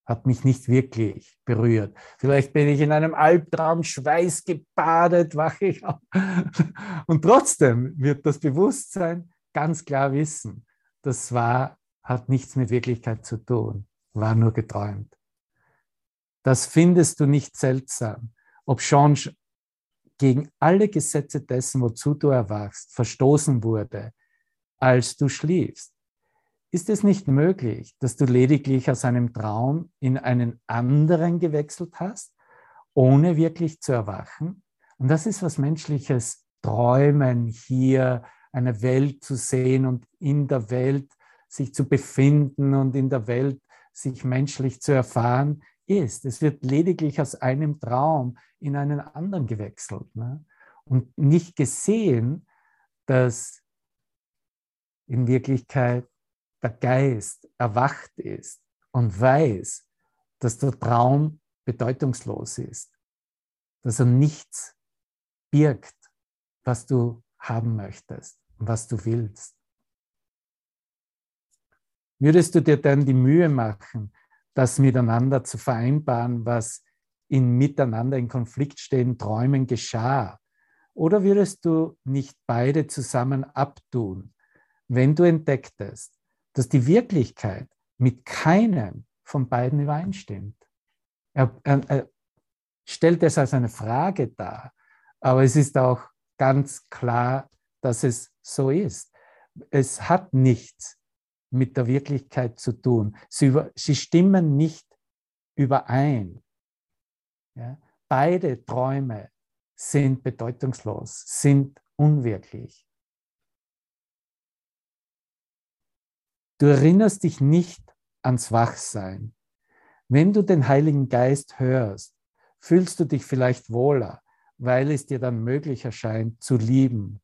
Hat mich nicht wirklich berührt. Vielleicht bin ich in einem Albtraum schweißgebadet, wache ich auf. Und trotzdem wird das Bewusstsein ganz klar wissen, das war, hat nichts mit Wirklichkeit zu tun, war nur geträumt. Das findest du nicht seltsam, ob schon gegen alle Gesetze dessen, wozu du erwachst, verstoßen wurde, als du schliefst. Ist es nicht möglich, dass du lediglich aus einem Traum in einen anderen gewechselt hast, ohne wirklich zu erwachen? Und das ist was menschliches Träumen, hier eine Welt zu sehen und in der Welt sich zu befinden und in der Welt sich menschlich zu erfahren, ist. Es wird lediglich aus einem Traum in einen anderen gewechselt ne? und nicht gesehen, dass in Wirklichkeit der Geist erwacht ist und weiß, dass der Traum bedeutungslos ist, dass er nichts birgt, was du haben möchtest und was du willst. Würdest du dir dann die Mühe machen, das miteinander zu vereinbaren, was in miteinander in Konflikt stehenden Träumen geschah? Oder würdest du nicht beide zusammen abtun, wenn du entdecktest, dass die Wirklichkeit mit keinem von beiden übereinstimmt. Er, er, er stellt es als eine Frage dar, aber es ist auch ganz klar, dass es so ist. Es hat nichts mit der Wirklichkeit zu tun. Sie, über, sie stimmen nicht überein. Ja? Beide Träume sind bedeutungslos, sind unwirklich. Du erinnerst dich nicht ans Wachsein. Wenn du den Heiligen Geist hörst, fühlst du dich vielleicht wohler, weil es dir dann möglich erscheint zu lieben.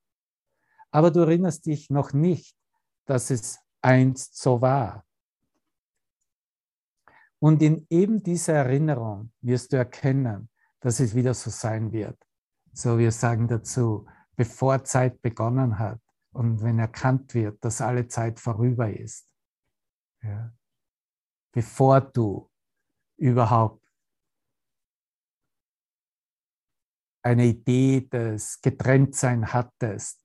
Aber du erinnerst dich noch nicht, dass es einst so war. Und in eben dieser Erinnerung wirst du erkennen, dass es wieder so sein wird. So wir sagen dazu, bevor Zeit begonnen hat und wenn erkannt wird, dass alle Zeit vorüber ist. Ja. Bevor du überhaupt eine Idee des Getrenntsein hattest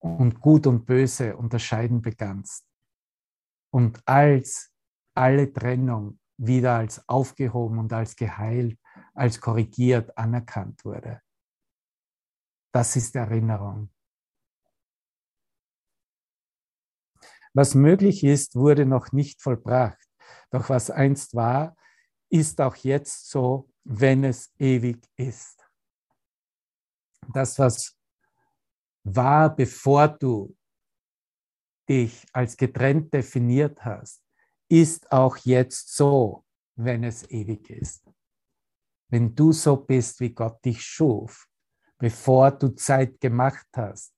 und Gut und Böse unterscheiden begannst. Und als alle Trennung wieder als aufgehoben und als geheilt, als korrigiert anerkannt wurde. Das ist Erinnerung. Was möglich ist, wurde noch nicht vollbracht. Doch was einst war, ist auch jetzt so, wenn es ewig ist. Das, was war, bevor du dich als getrennt definiert hast, ist auch jetzt so, wenn es ewig ist. Wenn du so bist, wie Gott dich schuf, bevor du Zeit gemacht hast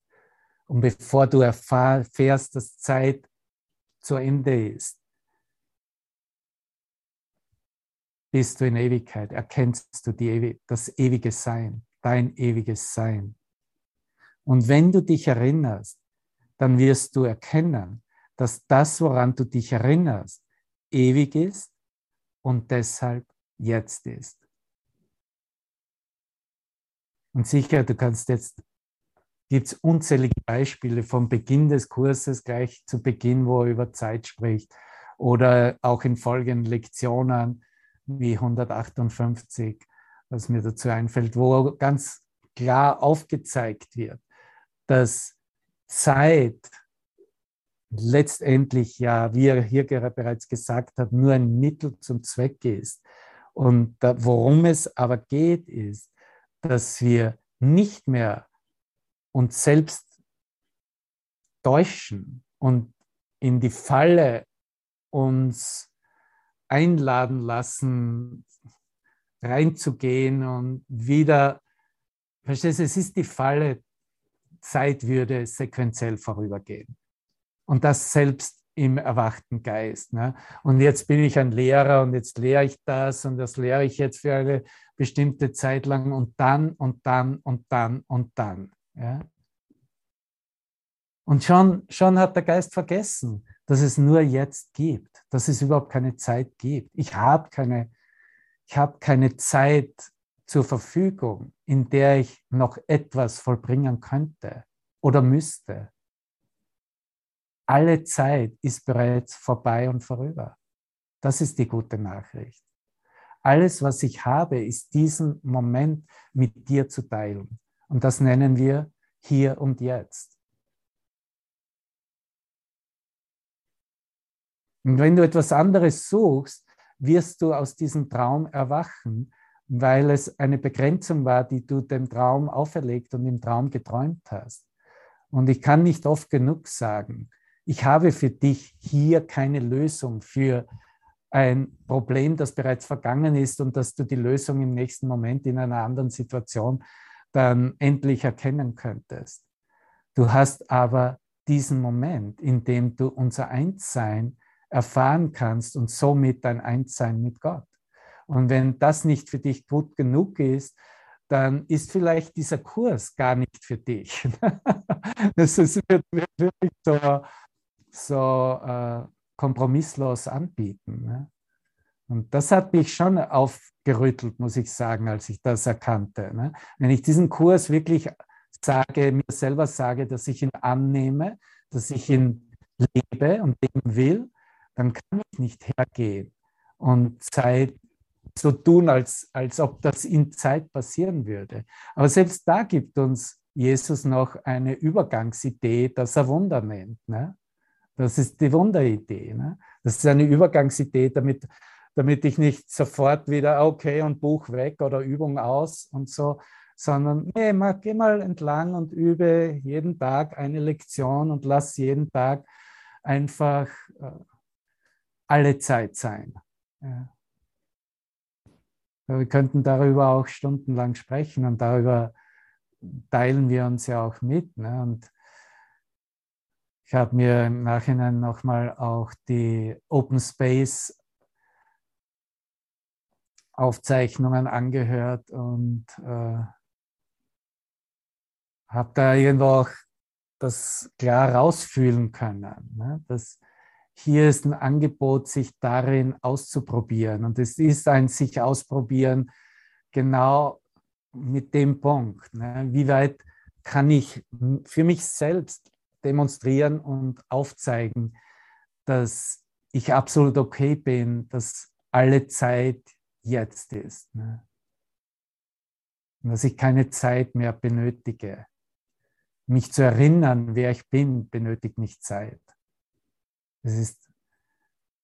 und bevor du erfährst, dass Zeit zu Ende ist, bist du in Ewigkeit, erkennst du die, das ewige Sein, dein ewiges Sein. Und wenn du dich erinnerst, dann wirst du erkennen, dass das, woran du dich erinnerst, ewig ist und deshalb jetzt ist. Und sicher, du kannst jetzt, gibt es unzählige Beispiele vom Beginn des Kurses gleich zu Beginn, wo er über Zeit spricht oder auch in folgenden Lektionen wie 158, was mir dazu einfällt, wo ganz klar aufgezeigt wird, dass Zeit letztendlich ja, wie er hier bereits gesagt hat, nur ein Mittel zum Zweck ist. Und worum es aber geht, ist, dass wir nicht mehr uns selbst täuschen und in die Falle uns einladen lassen, reinzugehen und wieder, verstehst du, es ist die Falle, Zeit würde sequenziell vorübergehen. Und das selbst im erwachten Geist. Ne? Und jetzt bin ich ein Lehrer und jetzt lehre ich das und das lehre ich jetzt für eine bestimmte Zeit lang und dann und dann und dann und dann. Ja? Und schon, schon hat der Geist vergessen, dass es nur jetzt gibt, dass es überhaupt keine Zeit gibt. Ich habe keine, ich habe keine Zeit zur Verfügung, in der ich noch etwas vollbringen könnte oder müsste alle Zeit ist bereits vorbei und vorüber. Das ist die gute Nachricht. Alles, was ich habe, ist diesen Moment mit dir zu teilen. Und das nennen wir hier und jetzt. Und wenn du etwas anderes suchst, wirst du aus diesem Traum erwachen, weil es eine Begrenzung war, die du dem Traum auferlegt und im Traum geträumt hast. Und ich kann nicht oft genug sagen, ich habe für dich hier keine Lösung für ein Problem, das bereits vergangen ist und dass du die Lösung im nächsten Moment in einer anderen Situation dann endlich erkennen könntest. Du hast aber diesen Moment, in dem du unser Einssein erfahren kannst und somit dein Einssein mit Gott. Und wenn das nicht für dich gut genug ist, dann ist vielleicht dieser Kurs gar nicht für dich. das ist wirklich so so äh, kompromisslos anbieten. Ne? Und das hat mich schon aufgerüttelt, muss ich sagen, als ich das erkannte. Ne? Wenn ich diesen Kurs wirklich sage, mir selber sage, dass ich ihn annehme, dass ich ihn lebe und leben will, dann kann ich nicht hergehen und Zeit so tun, als, als ob das in Zeit passieren würde. Aber selbst da gibt uns Jesus noch eine Übergangsidee, das er Wunder nennt. Ne? Das ist die Wunderidee. Ne? Das ist eine Übergangsidee, damit, damit ich nicht sofort wieder, okay, und Buch weg oder Übung aus und so, sondern nee, mal, geh mal entlang und übe jeden Tag eine Lektion und lass jeden Tag einfach äh, alle Zeit sein. Ja. Wir könnten darüber auch stundenlang sprechen und darüber teilen wir uns ja auch mit. Ne? Und ich habe mir im Nachhinein nochmal auch die Open Space Aufzeichnungen angehört und äh, habe da irgendwo auch das klar rausfühlen können. Ne? Dass hier ist ein Angebot, sich darin auszuprobieren. Und es ist ein sich ausprobieren genau mit dem Punkt. Ne? Wie weit kann ich für mich selbst demonstrieren und aufzeigen, dass ich absolut okay bin, dass alle Zeit jetzt ist. Ne? Und dass ich keine Zeit mehr benötige. Mich zu erinnern, wer ich bin, benötigt nicht Zeit. Es ist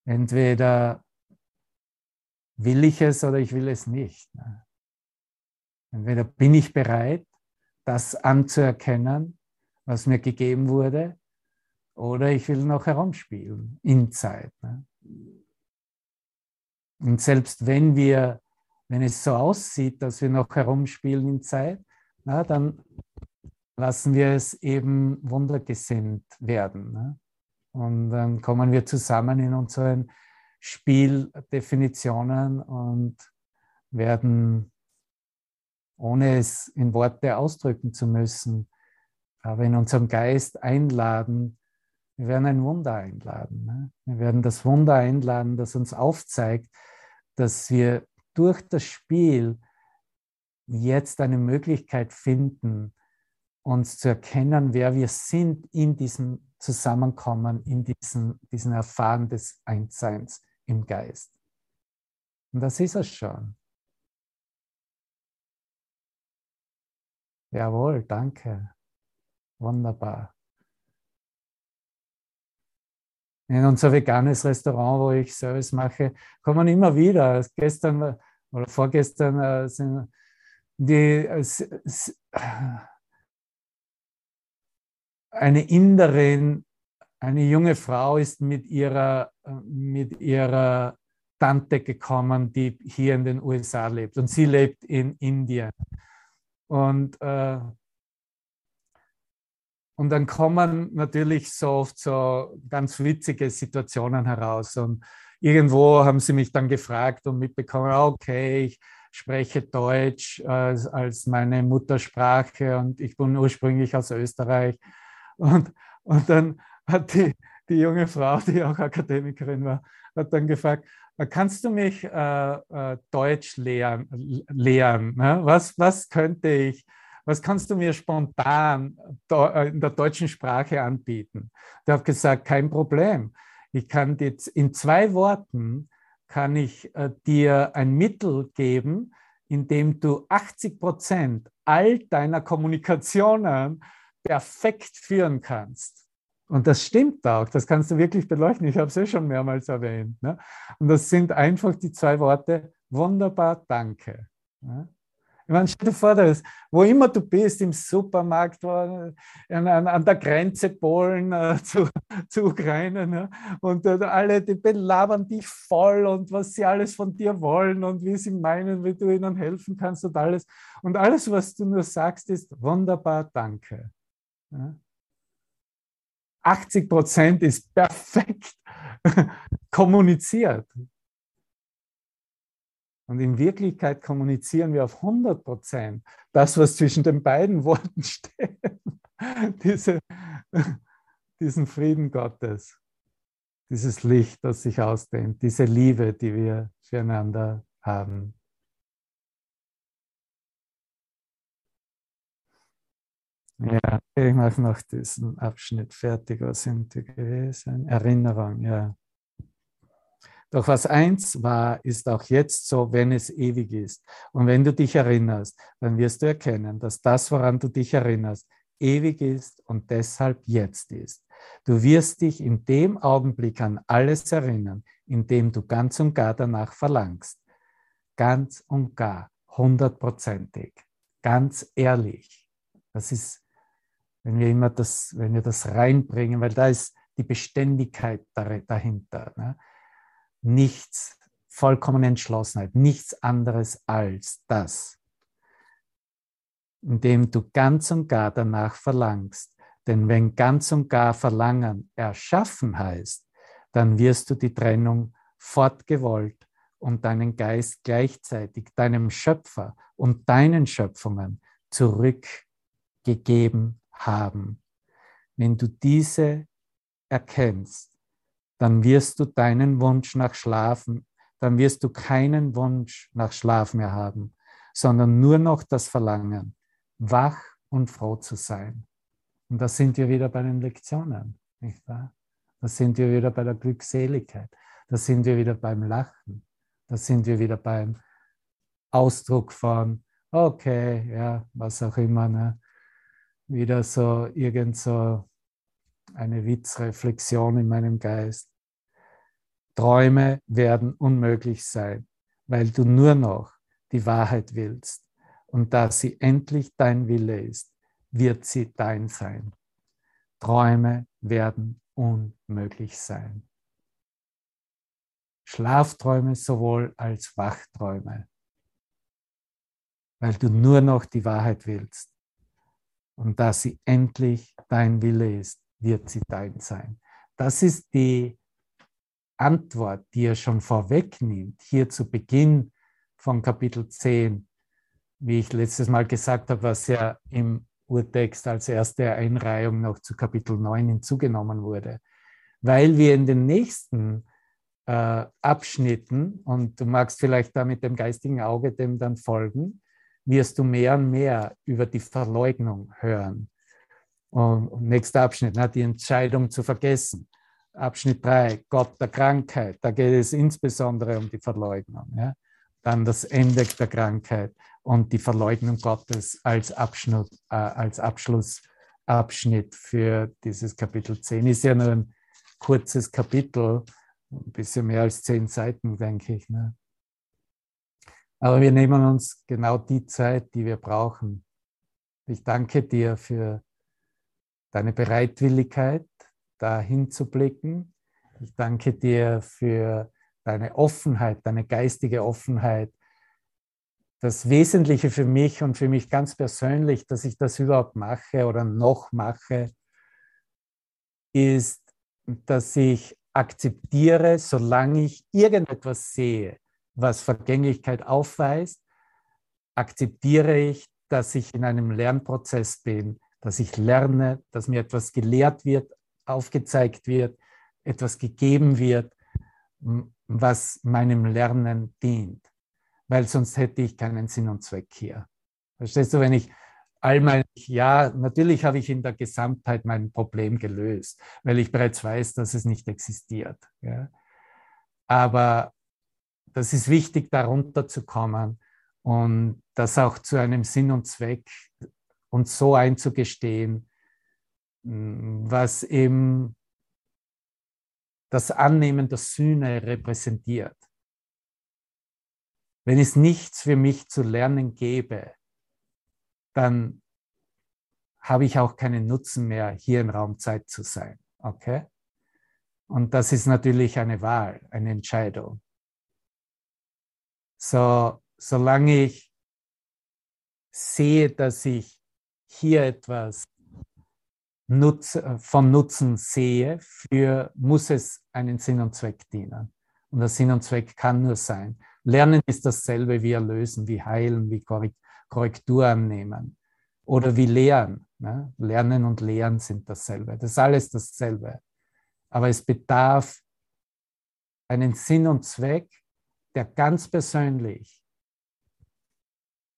entweder will ich es oder ich will es nicht. Ne? Entweder bin ich bereit, das anzuerkennen, was mir gegeben wurde, oder ich will noch herumspielen in Zeit. Ne? Und selbst wenn wir, wenn es so aussieht, dass wir noch herumspielen in Zeit, na, dann lassen wir es eben wundergesinnt werden. Ne? Und dann kommen wir zusammen in unseren Spieldefinitionen und werden, ohne es in Worte ausdrücken zu müssen, aber in unserem Geist einladen, wir werden ein Wunder einladen. Ne? Wir werden das Wunder einladen, das uns aufzeigt, dass wir durch das Spiel jetzt eine Möglichkeit finden, uns zu erkennen, wer wir sind in diesem Zusammenkommen, in diesem, diesem Erfahren des Einsseins im Geist. Und das ist es schon. Jawohl, danke. Wunderbar. In unser veganes Restaurant, wo ich Service mache, kommen immer wieder. Gestern oder vorgestern äh, sind die äh, eine Inderin, eine junge Frau ist mit ihrer, mit ihrer Tante gekommen, die hier in den USA lebt. Und sie lebt in Indien. Und, äh, und dann kommen natürlich so oft so ganz witzige Situationen heraus. Und irgendwo haben sie mich dann gefragt und mitbekommen, okay, ich spreche Deutsch äh, als meine Muttersprache und ich bin ursprünglich aus Österreich. Und, und dann hat die, die junge Frau, die auch Akademikerin war, hat dann gefragt, kannst du mich äh, äh, Deutsch lehren? lehren ne? was, was könnte ich, was kannst du mir spontan äh, in der deutschen Sprache anbieten? Ich habe gesagt, kein Problem. Ich kann jetzt in zwei Worten kann ich äh, dir ein Mittel geben, in dem du 80 Prozent all deiner Kommunikationen perfekt führen kannst. Und das stimmt auch, das kannst du wirklich beleuchten. Ich habe es ja schon mehrmals erwähnt. Ne? Und das sind einfach die zwei Worte, wunderbar, danke. Ne? Ich meine, stell dir vor, dass, wo immer du bist, im Supermarkt, an, an, an der Grenze Polen äh, zu, zu Ukraine, ne? und äh, alle, die belabern dich voll und was sie alles von dir wollen und wie sie meinen, wie du ihnen helfen kannst und alles. Und alles, was du nur sagst, ist wunderbar, danke. 80 Prozent ist perfekt kommuniziert. Und in Wirklichkeit kommunizieren wir auf 100 Prozent das, was zwischen den beiden Worten steht. Diese, diesen Frieden Gottes, dieses Licht, das sich ausdehnt, diese Liebe, die wir füreinander haben. Ja, ich mache noch diesen Abschnitt fertig. Was sind die gewesen? Erinnerung, ja. Doch was eins war, ist auch jetzt so, wenn es ewig ist. Und wenn du dich erinnerst, dann wirst du erkennen, dass das, woran du dich erinnerst, ewig ist und deshalb jetzt ist. Du wirst dich in dem Augenblick an alles erinnern, in dem du ganz und gar danach verlangst. Ganz und gar, hundertprozentig, ganz ehrlich. Das ist, wenn wir immer das, wenn wir das reinbringen, weil da ist die Beständigkeit dahinter. Ne? Nichts, vollkommene Entschlossenheit, nichts anderes als das, indem du ganz und gar danach verlangst. Denn wenn ganz und gar Verlangen erschaffen heißt, dann wirst du die Trennung fortgewollt und deinen Geist gleichzeitig deinem Schöpfer und deinen Schöpfungen zurückgegeben haben. Wenn du diese erkennst, dann wirst du deinen Wunsch nach Schlafen, dann wirst du keinen Wunsch nach Schlaf mehr haben, sondern nur noch das Verlangen, wach und froh zu sein. Und da sind wir wieder bei den Lektionen, nicht wahr? Da sind wir wieder bei der Glückseligkeit. Da sind wir wieder beim Lachen. Da sind wir wieder beim Ausdruck von, okay, ja, was auch immer, ne? wieder so irgend so eine Witzreflexion in meinem Geist. Träume werden unmöglich sein, weil du nur noch die Wahrheit willst. Und da sie endlich dein Wille ist, wird sie dein sein. Träume werden unmöglich sein. Schlafträume sowohl als Wachträume, weil du nur noch die Wahrheit willst. Und da sie endlich dein Wille ist, wird sie dein sein. Das ist die Antwort, die er schon vorwegnimmt, hier zu Beginn von Kapitel 10, wie ich letztes Mal gesagt habe, was ja im Urtext als erste Einreihung noch zu Kapitel 9 hinzugenommen wurde. Weil wir in den nächsten äh, Abschnitten, und du magst vielleicht da mit dem geistigen Auge dem dann folgen, wirst du mehr und mehr über die Verleugnung hören. Und nächster Abschnitt, na, die Entscheidung zu vergessen. Abschnitt 3, Gott der Krankheit. Da geht es insbesondere um die Verleugnung. Ja? Dann das Ende der Krankheit und die Verleugnung Gottes als, Abschnitt, äh, als Abschlussabschnitt für dieses Kapitel 10. Ist ja nur ein kurzes Kapitel, ein bisschen mehr als zehn Seiten, denke ich. Ne? Aber wir nehmen uns genau die Zeit, die wir brauchen. Ich danke dir für deine Bereitwilligkeit, da hinzublicken. Ich danke dir für deine Offenheit, deine geistige Offenheit. Das Wesentliche für mich und für mich ganz persönlich, dass ich das überhaupt mache oder noch mache, ist, dass ich akzeptiere, solange ich irgendetwas sehe, was Vergänglichkeit aufweist, akzeptiere ich, dass ich in einem Lernprozess bin, dass ich lerne, dass mir etwas gelehrt wird, aufgezeigt wird, etwas gegeben wird, was meinem Lernen dient. Weil sonst hätte ich keinen Sinn und Zweck hier. Verstehst du, wenn ich all mein, ja, natürlich habe ich in der Gesamtheit mein Problem gelöst, weil ich bereits weiß, dass es nicht existiert. Ja. Aber das ist wichtig, darunter zu kommen und das auch zu einem Sinn und Zweck und so einzugestehen, was eben das Annehmen der Sühne repräsentiert. Wenn es nichts für mich zu lernen gäbe, dann habe ich auch keinen Nutzen mehr, hier im Raum Zeit zu sein. Okay? Und das ist natürlich eine Wahl, eine Entscheidung. So, solange ich sehe, dass ich hier etwas Nutz, äh, von Nutzen sehe, für, muss es einen Sinn und Zweck dienen. Und der Sinn und Zweck kann nur sein. Lernen ist dasselbe wie erlösen, wie heilen, wie Korrektur annehmen oder wie lehren. Ne? Lernen und lehren sind dasselbe. Das ist alles dasselbe. Aber es bedarf einen Sinn und Zweck, der ganz persönlich,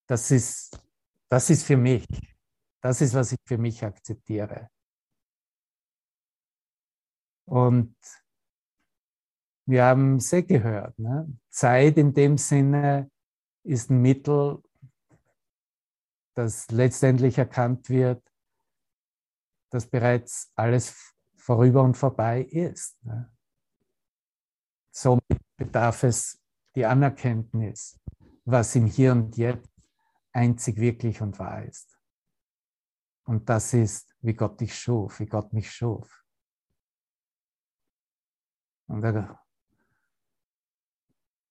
das ist, das ist für mich, das ist, was ich für mich akzeptiere. Und wir haben es eh gehört. Ne? Zeit in dem Sinne ist ein Mittel, das letztendlich erkannt wird, dass bereits alles vorüber und vorbei ist. Ne? Somit bedarf es die Anerkenntnis, was im Hier und Jetzt einzig wirklich und wahr ist. Und das ist, wie Gott dich schuf, wie Gott mich schuf. Und da,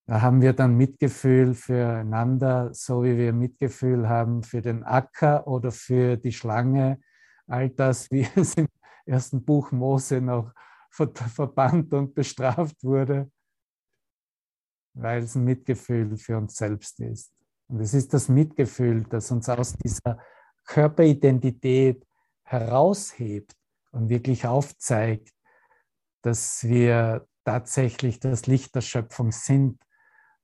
da haben wir dann Mitgefühl füreinander, so wie wir Mitgefühl haben für den Acker oder für die Schlange. All das, wie es im ersten Buch Mose noch verbannt und bestraft wurde, weil es ein Mitgefühl für uns selbst ist. Und es ist das Mitgefühl, das uns aus dieser Körperidentität heraushebt und wirklich aufzeigt, dass wir tatsächlich das Licht der Schöpfung sind,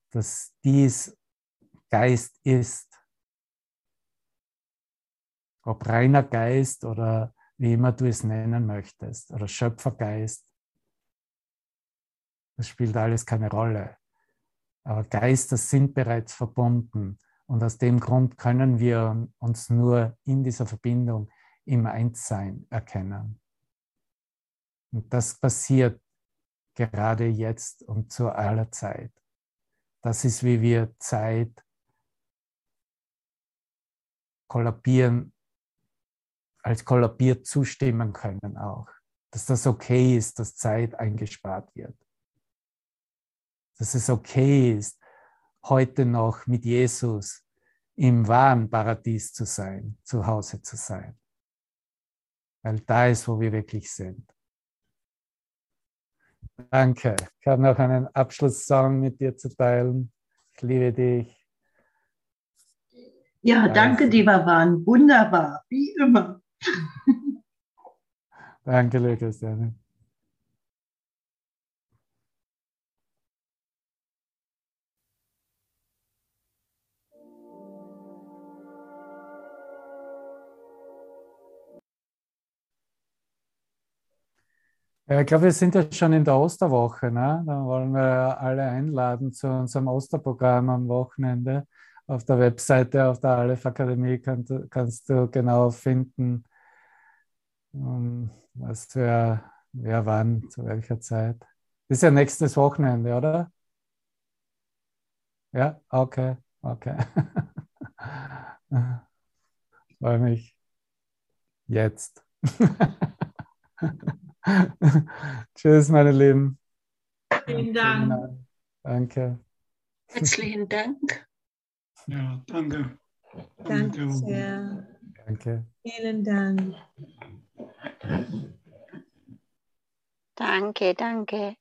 dass dies Geist ist. Ob reiner Geist oder wie immer du es nennen möchtest, oder Schöpfergeist, das spielt alles keine Rolle. Aber Geister sind bereits verbunden und aus dem Grund können wir uns nur in dieser Verbindung im Einssein erkennen. Und das passiert gerade jetzt und zu aller Zeit. Das ist, wie wir Zeit kollabieren, als kollabiert zustimmen können auch. Dass das okay ist, dass Zeit eingespart wird dass es okay ist, heute noch mit Jesus im wahren Paradies zu sein, zu Hause zu sein. Weil da ist, wo wir wirklich sind. Danke. Ich habe noch einen Abschlusssong mit dir zu teilen. Ich liebe dich. Ja, danke, lieber Wahn. Wunderbar, wie immer. danke, Lukas. Ja, ich glaube, wir sind ja schon in der Osterwoche. Ne? Da wollen wir alle einladen zu unserem Osterprogramm am Wochenende. Auf der Webseite, auf der Aleph Akademie kannst, kannst du genau finden, ähm, was wir, wer wann, zu welcher Zeit. Ist ja nächstes Wochenende, oder? Ja, okay, okay. Freue mich jetzt. Tschüss, meine Lieben. Vielen Dank. Danke. Herzlichen Dank. Ja, danke. Danke sehr. Danke. Vielen Dank. Danke, danke.